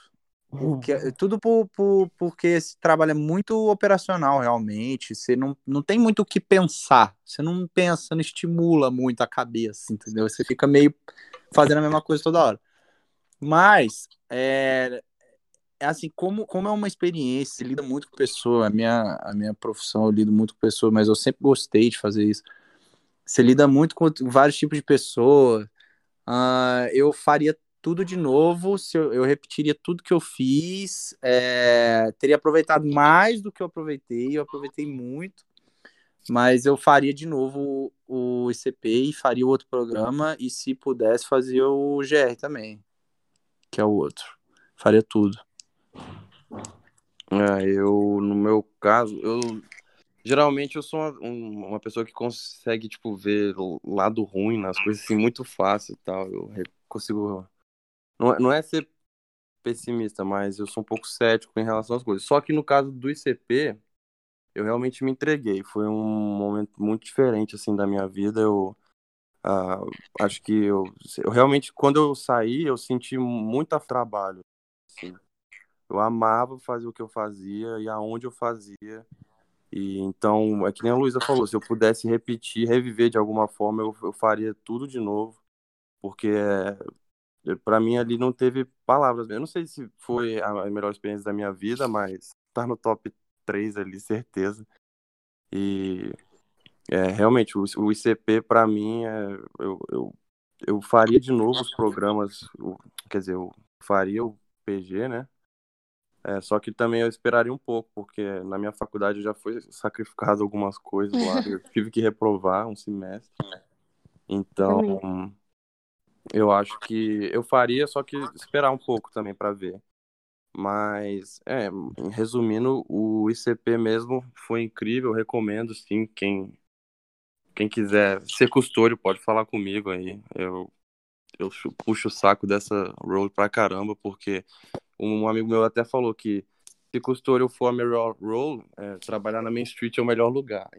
Porque, uhum. tudo por, por, porque esse trabalho é muito operacional, realmente. Você não, não tem muito o que pensar. Você não pensa, não estimula muito a cabeça, entendeu? Você fica meio fazendo a mesma coisa toda hora. Mas, é, é assim, como, como é uma experiência, você lida muito com pessoa, a minha, a minha profissão eu lido muito com pessoas, mas eu sempre gostei de fazer isso. Você lida muito com vários tipos de pessoas. Uh, eu faria tudo de novo, se eu, eu repetiria tudo que eu fiz, é, teria aproveitado mais do que eu aproveitei, eu aproveitei muito, mas eu faria de novo o, ICP e faria o outro programa, e se pudesse, fazia o GR também, que é o outro. Faria tudo. É, eu, no meu caso, eu geralmente eu sou uma, uma pessoa que consegue, tipo, ver lado ruim nas coisas assim muito fácil e tal. Eu consigo não, é, não é ser pessimista, mas eu sou um pouco cético em relação às coisas. Só que no caso do ICP, eu realmente me entreguei. Foi um momento muito diferente assim da minha vida. Eu uh, acho que eu, eu, realmente quando eu saí, eu senti muito trabalho. Assim. Eu amava fazer o que eu fazia e aonde eu fazia. E então, é que nem a Luísa falou, se eu pudesse repetir, reviver de alguma forma, eu, eu faria tudo de novo, porque é, para mim ali não teve palavras. Eu não sei se foi a melhor experiência da minha vida, mas tá no top 3 ali, certeza. E é, realmente, o, o ICP para mim, é, eu, eu, eu faria de novo os programas, quer dizer, eu faria o PG, né? É, só que também eu esperaria um pouco, porque na minha faculdade já foi sacrificado algumas coisas lá. Eu tive que reprovar um semestre. Então, eu acho que eu faria, só que esperar um pouco também para ver. Mas, é, resumindo, o ICP mesmo foi incrível, recomendo sim, quem quem quiser ser custódio pode falar comigo aí. Eu eu puxo o saco dessa role pra caramba, porque um amigo meu até falou que se custódio for a melhor role, é, trabalhar na Main Street é o melhor lugar.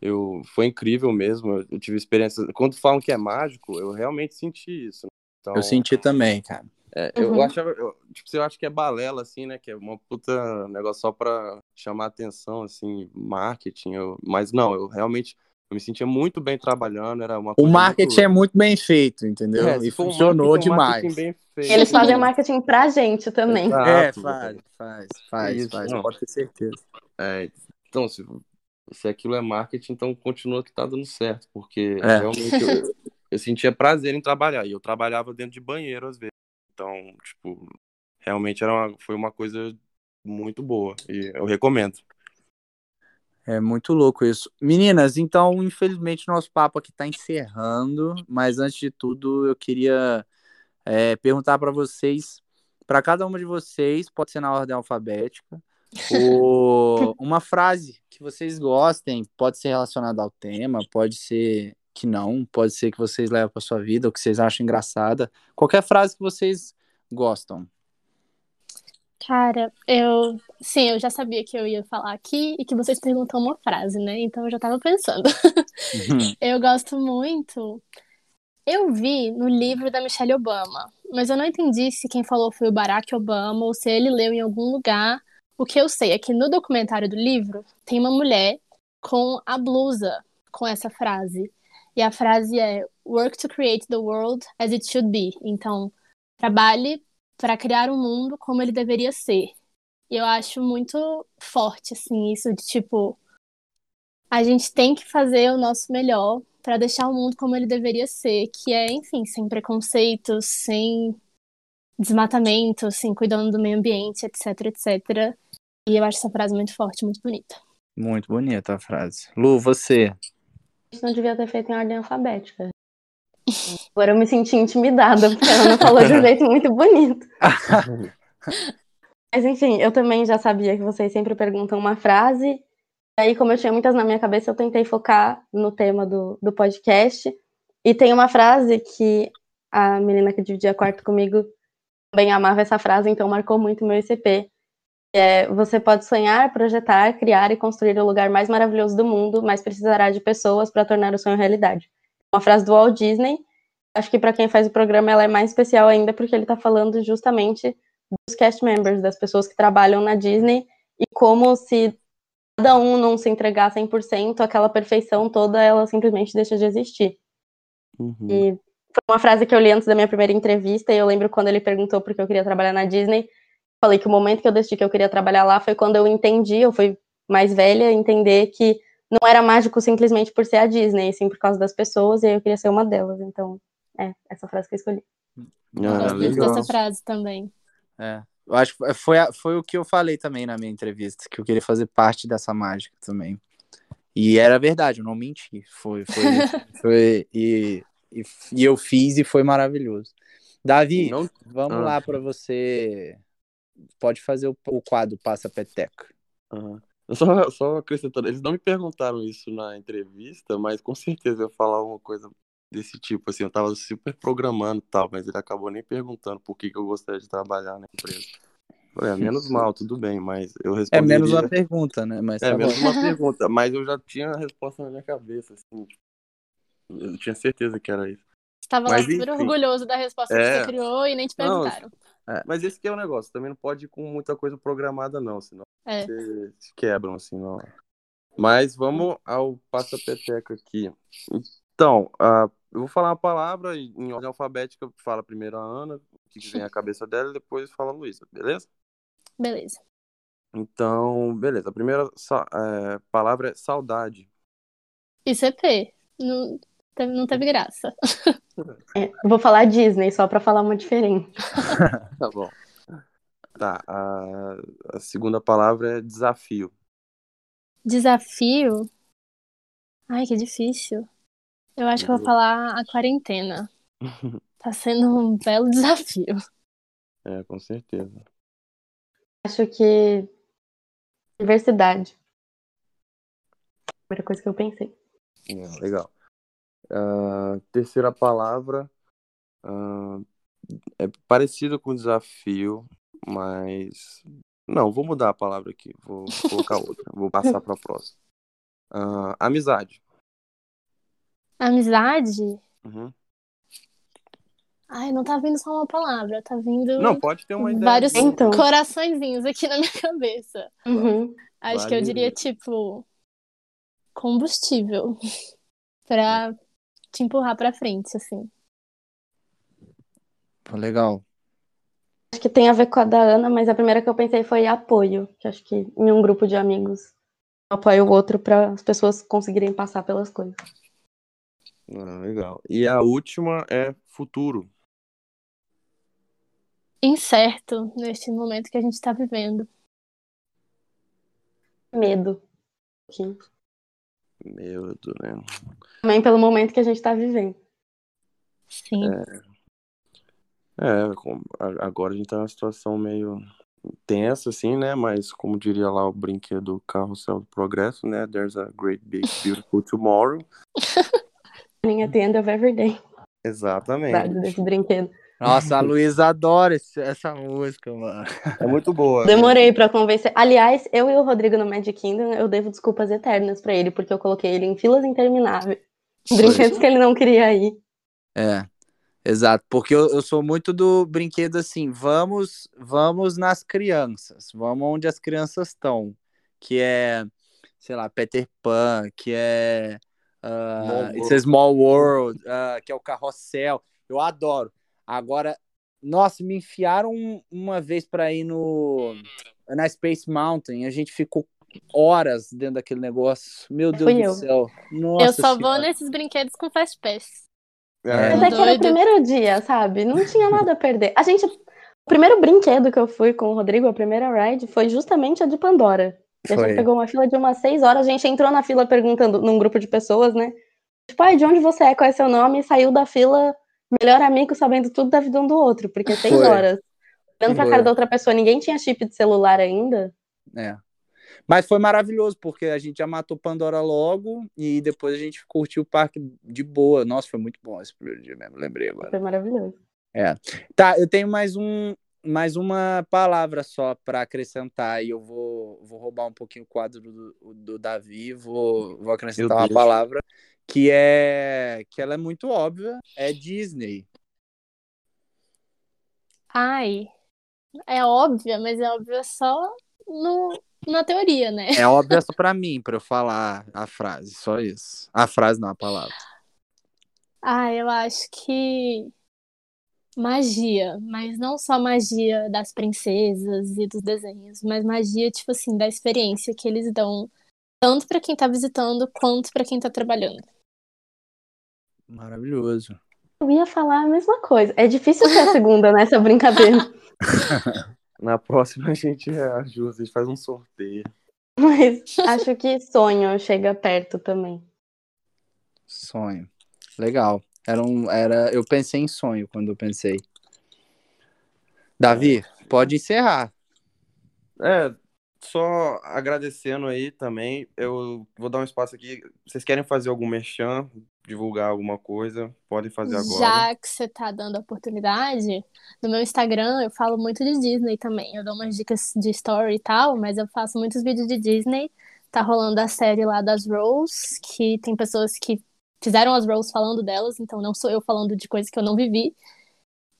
Eu, foi incrível mesmo, eu tive experiência. Quando falam que é mágico, eu realmente senti isso. Então, eu senti também, cara. É, uhum. Eu achava, eu, tipo, eu acho que é balela, assim, né? Que é uma puta negócio só pra chamar atenção, assim, marketing. Eu, mas não, eu realmente eu me sentia muito bem trabalhando, era uma O marketing muito... é muito bem feito, entendeu? É, e funcionou um demais. Eles fazem marketing pra gente também. Exato, é, faz, faz, faz, Isso, faz, não. pode ter certeza. É, então, se, se aquilo é marketing, então continua que tá dando certo, porque é. realmente eu, eu sentia prazer em trabalhar, e eu trabalhava dentro de banheiro às vezes. Então, tipo, realmente era uma, foi uma coisa muito boa, e eu recomendo. É muito louco isso. Meninas, então, infelizmente, nosso papo aqui está encerrando, mas antes de tudo, eu queria é, perguntar para vocês, para cada uma de vocês, pode ser na ordem alfabética, o, uma frase que vocês gostem, pode ser relacionada ao tema, pode ser que não, pode ser que vocês levem para sua vida, ou que vocês acham engraçada, qualquer frase que vocês gostam. Cara, eu. Sim, eu já sabia que eu ia falar aqui e que vocês perguntam uma frase, né? Então eu já tava pensando. Uhum. eu gosto muito. Eu vi no livro da Michelle Obama, mas eu não entendi se quem falou foi o Barack Obama ou se ele leu em algum lugar. O que eu sei é que no documentário do livro tem uma mulher com a blusa com essa frase. E a frase é Work to create the world as it should be. Então, trabalhe para criar um mundo como ele deveria ser. E eu acho muito forte, assim, isso de tipo. A gente tem que fazer o nosso melhor para deixar o mundo como ele deveria ser, que é, enfim, sem preconceitos, sem desmatamento, assim, cuidando do meio ambiente, etc, etc. E eu acho essa frase muito forte, muito bonita. Muito bonita a frase. Lu, você? Isso não devia ter feito em ordem alfabética. Agora eu me senti intimidada, porque ela não falou de um jeito muito bonito. Mas enfim, eu também já sabia que vocês sempre perguntam uma frase. E aí, como eu tinha muitas na minha cabeça, eu tentei focar no tema do, do podcast. E tem uma frase que a menina que dividia quarto comigo também amava essa frase, então marcou muito meu ICP. É, você pode sonhar, projetar, criar e construir o lugar mais maravilhoso do mundo, mas precisará de pessoas para tornar o sonho realidade uma frase do Walt Disney. Acho que para quem faz o programa ela é mais especial ainda porque ele está falando justamente dos cast members, das pessoas que trabalham na Disney e como se cada um não se entregar 100%, aquela perfeição toda ela simplesmente deixa de existir. Uhum. E foi uma frase que eu li antes da minha primeira entrevista e eu lembro quando ele perguntou por que eu queria trabalhar na Disney, falei que o momento que eu decidi que eu queria trabalhar lá foi quando eu entendi, eu fui mais velha, entender que não era mágico simplesmente por ser a Disney, sim por causa das pessoas, e aí eu queria ser uma delas. Então, é essa frase que eu escolhi. Eu ah, gosto muito dessa frase também. É. Eu acho que foi, foi o que eu falei também na minha entrevista, que eu queria fazer parte dessa mágica também. E era verdade, eu não menti. Foi, foi, foi e, e, e, eu fiz e foi maravilhoso. Davi, não... vamos ah. lá para você. Pode fazer o, o quadro Passa Peteca. Uhum. Só, só acrescentando, eles não me perguntaram isso na entrevista, mas com certeza eu ia falar uma coisa desse tipo, assim, eu tava super programando e tal, mas ele acabou nem perguntando por que, que eu gostaria de trabalhar na empresa. Falei, é menos mal, tudo bem, mas eu respondi. É menos uma pergunta, né? Mas é tá menos uma pergunta, mas eu já tinha a resposta na minha cabeça, assim, tipo, eu tinha certeza que era isso. Estava lá super orgulhoso da resposta é... que você criou e nem te perguntaram. Não, é, mas esse que é o negócio, também não pode ir com muita coisa programada, não, senão é. se quebram, assim, não. Mas vamos ao passa-peteca aqui. Então, uh, eu vou falar uma palavra em ordem alfabética, fala primeiro a Ana, o que vem à cabeça dela, e depois fala a Luísa, beleza? Beleza. Então, beleza. A primeira é, palavra é saudade. ICP. Não, não teve graça. É, vou falar Disney, só pra falar uma diferente. tá bom. Tá, a, a segunda palavra é desafio. Desafio? Ai, que difícil. Eu acho que eu vou falar a quarentena. Tá sendo um belo desafio. É, com certeza. Acho que. Diversidade. Primeira coisa que eu pensei. É, legal. Ah, terceira palavra ah, é parecido com desafio, mas. Não, vou mudar a palavra aqui. Vou colocar outra. Vou passar para a próxima. Ah, amizade. Amizade? Uhum. Ai, não tá vindo só uma palavra, tá vindo Não, pode ter uma ideia. vários Então. coraçõezinhos aqui na minha cabeça. Uhum. Acho que eu Vale. diria, tipo, combustível pra te empurrar pra frente, assim. Legal. Acho que tem a ver com a da Ana, mas a primeira que eu pensei foi apoio. Que acho que em um grupo de amigos um apoia o outro para as pessoas conseguirem passar pelas coisas. Ah, legal. E a última é futuro. Incerto neste momento que a gente tá vivendo. Medo. Sim. Medo, né? Também pelo momento que a gente tá vivendo. Sim. É, a- agora a gente tá numa situação meio tensa, assim, né? Mas como diria lá o brinquedo Carrossel do Progresso, né? There's a great big beautiful tomorrow. The end of every day. Exatamente. Desse brinquedo. Nossa, a Luísa adora esse- essa música, mano. É muito boa. Demorei pra convencer. Aliás, eu e o Rodrigo no Magic Kingdom, eu devo desculpas eternas pra ele, porque eu coloquei ele em filas intermináveis. Brinquedos que ele não queria ir. É, exato. Porque eu, eu sou muito do brinquedo assim, vamos, vamos nas crianças, vamos onde as crianças estão, que é, sei lá, Peter Pan, que é Small uh, a World. Small World, ah, que é o Carrossel. Eu adoro. Agora, nossa, me enfiaram um- uma vez para ir no na Space Mountain, a gente ficou horas dentro daquele negócio. Meu Deus Fui do eu. céu. Nossa eu só vou Senhora. nesses brinquedos com Fast Pass. É, Mas é que era o primeiro dia, sabe? Não tinha nada a perder. A gente. O primeiro brinquedo que eu fui com o Rodrigo, a primeira ride, foi justamente a de Pandora. A gente pegou uma fila de umas seis horas, a gente entrou na fila perguntando num grupo de pessoas, né? Tipo, ai, de onde você é? Qual é seu nome? E saiu da fila, melhor amigo, sabendo tudo da vida um do outro, porque seis Foi. horas. Olhando pra Foi. cara da outra pessoa, ninguém tinha chip de celular ainda. É. Mas foi maravilhoso, porque a gente já matou Pandora logo e depois a gente curtiu o parque de boa. Nossa, foi muito bom esse primeiro dia mesmo, lembrei agora. Foi maravilhoso. Tá, eu tenho mais um mais uma palavra só para acrescentar e eu vou, vou roubar um pouquinho o quadro do, do Davi, vou, vou acrescentar uma palavra que é que ela é muito óbvia, é Disney. Ai, é óbvia, mas é óbvia só no, na teoria, né? É óbvia só para mim, para eu falar a frase, só isso. A frase não, a palavra. Ah, eu acho que magia, mas não só magia das princesas e dos desenhos, mas magia, tipo assim, da experiência que eles dão tanto pra quem tá visitando quanto pra quem tá trabalhando. Maravilhoso. Eu ia falar a mesma coisa. É difícil ser a segunda nessa brincadeira. Na próxima a gente ajusta, a gente faz um sorteio. Mas acho que sonho chega perto também. Sonho. Legal. Era um, era, eu pensei em sonho quando eu pensei. Davi, pode encerrar. É, só agradecendo aí também. Eu vou dar um espaço aqui. Vocês querem fazer algum merchan, divulgar alguma coisa? Podem fazer agora. Já que você tá dando a oportunidade, no meu Instagram eu falo muito de Disney também. Eu dou umas dicas de story e tal, mas eu faço muitos vídeos de Disney. Tá rolando a série lá das Rose, que tem pessoas que fizeram as Rose falando delas, então não sou eu falando de coisas que eu não vivi.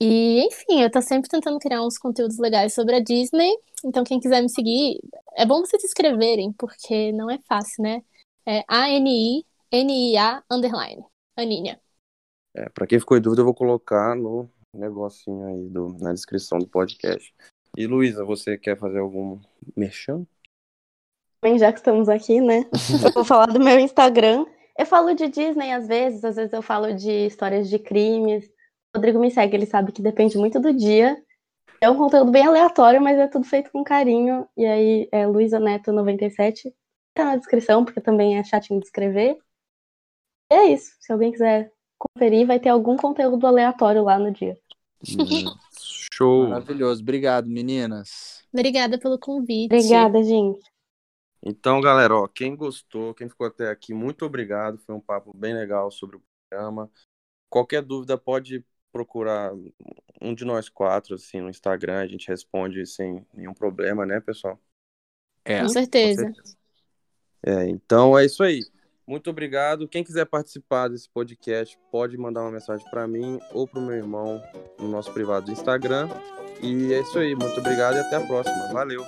E, enfim, eu tô sempre tentando criar uns conteúdos legais sobre a Disney. Então, quem quiser me seguir, é bom vocês se inscreverem, porque não é fácil, né? É A-N-I-N-I-A underline. Aninha. É, pra quem ficou em dúvida, eu vou colocar no negocinho aí do, na descrição do podcast. E Luísa, você quer fazer algum merchan? Bem, já que estamos aqui, né? Eu vou falar do meu Instagram. Eu falo de Disney às vezes, às vezes eu falo de histórias de crimes. O Rodrigo me segue, ele sabe que depende muito do dia. É um conteúdo bem aleatório, mas é tudo feito com carinho. E aí é Luísa Neto 97. Tá na descrição, porque também é chatinho de escrever. E é isso. Se alguém quiser conferir, vai ter algum conteúdo aleatório lá no dia. Show. Maravilhoso. Obrigado, meninas. Obrigada pelo convite. Obrigada, gente. Então, galera, ó, quem gostou, quem ficou até aqui, muito obrigado. Foi um papo bem legal sobre o programa. Qualquer dúvida pode procurar um de nós quatro assim no Instagram, a gente responde sem nenhum problema, né, pessoal? É. Com certeza. Com certeza. É, então é isso aí. Muito obrigado. Quem quiser participar desse podcast, pode mandar uma mensagem para mim ou para o meu irmão no nosso privado do Instagram. E é isso aí. Muito obrigado e até a próxima. Valeu.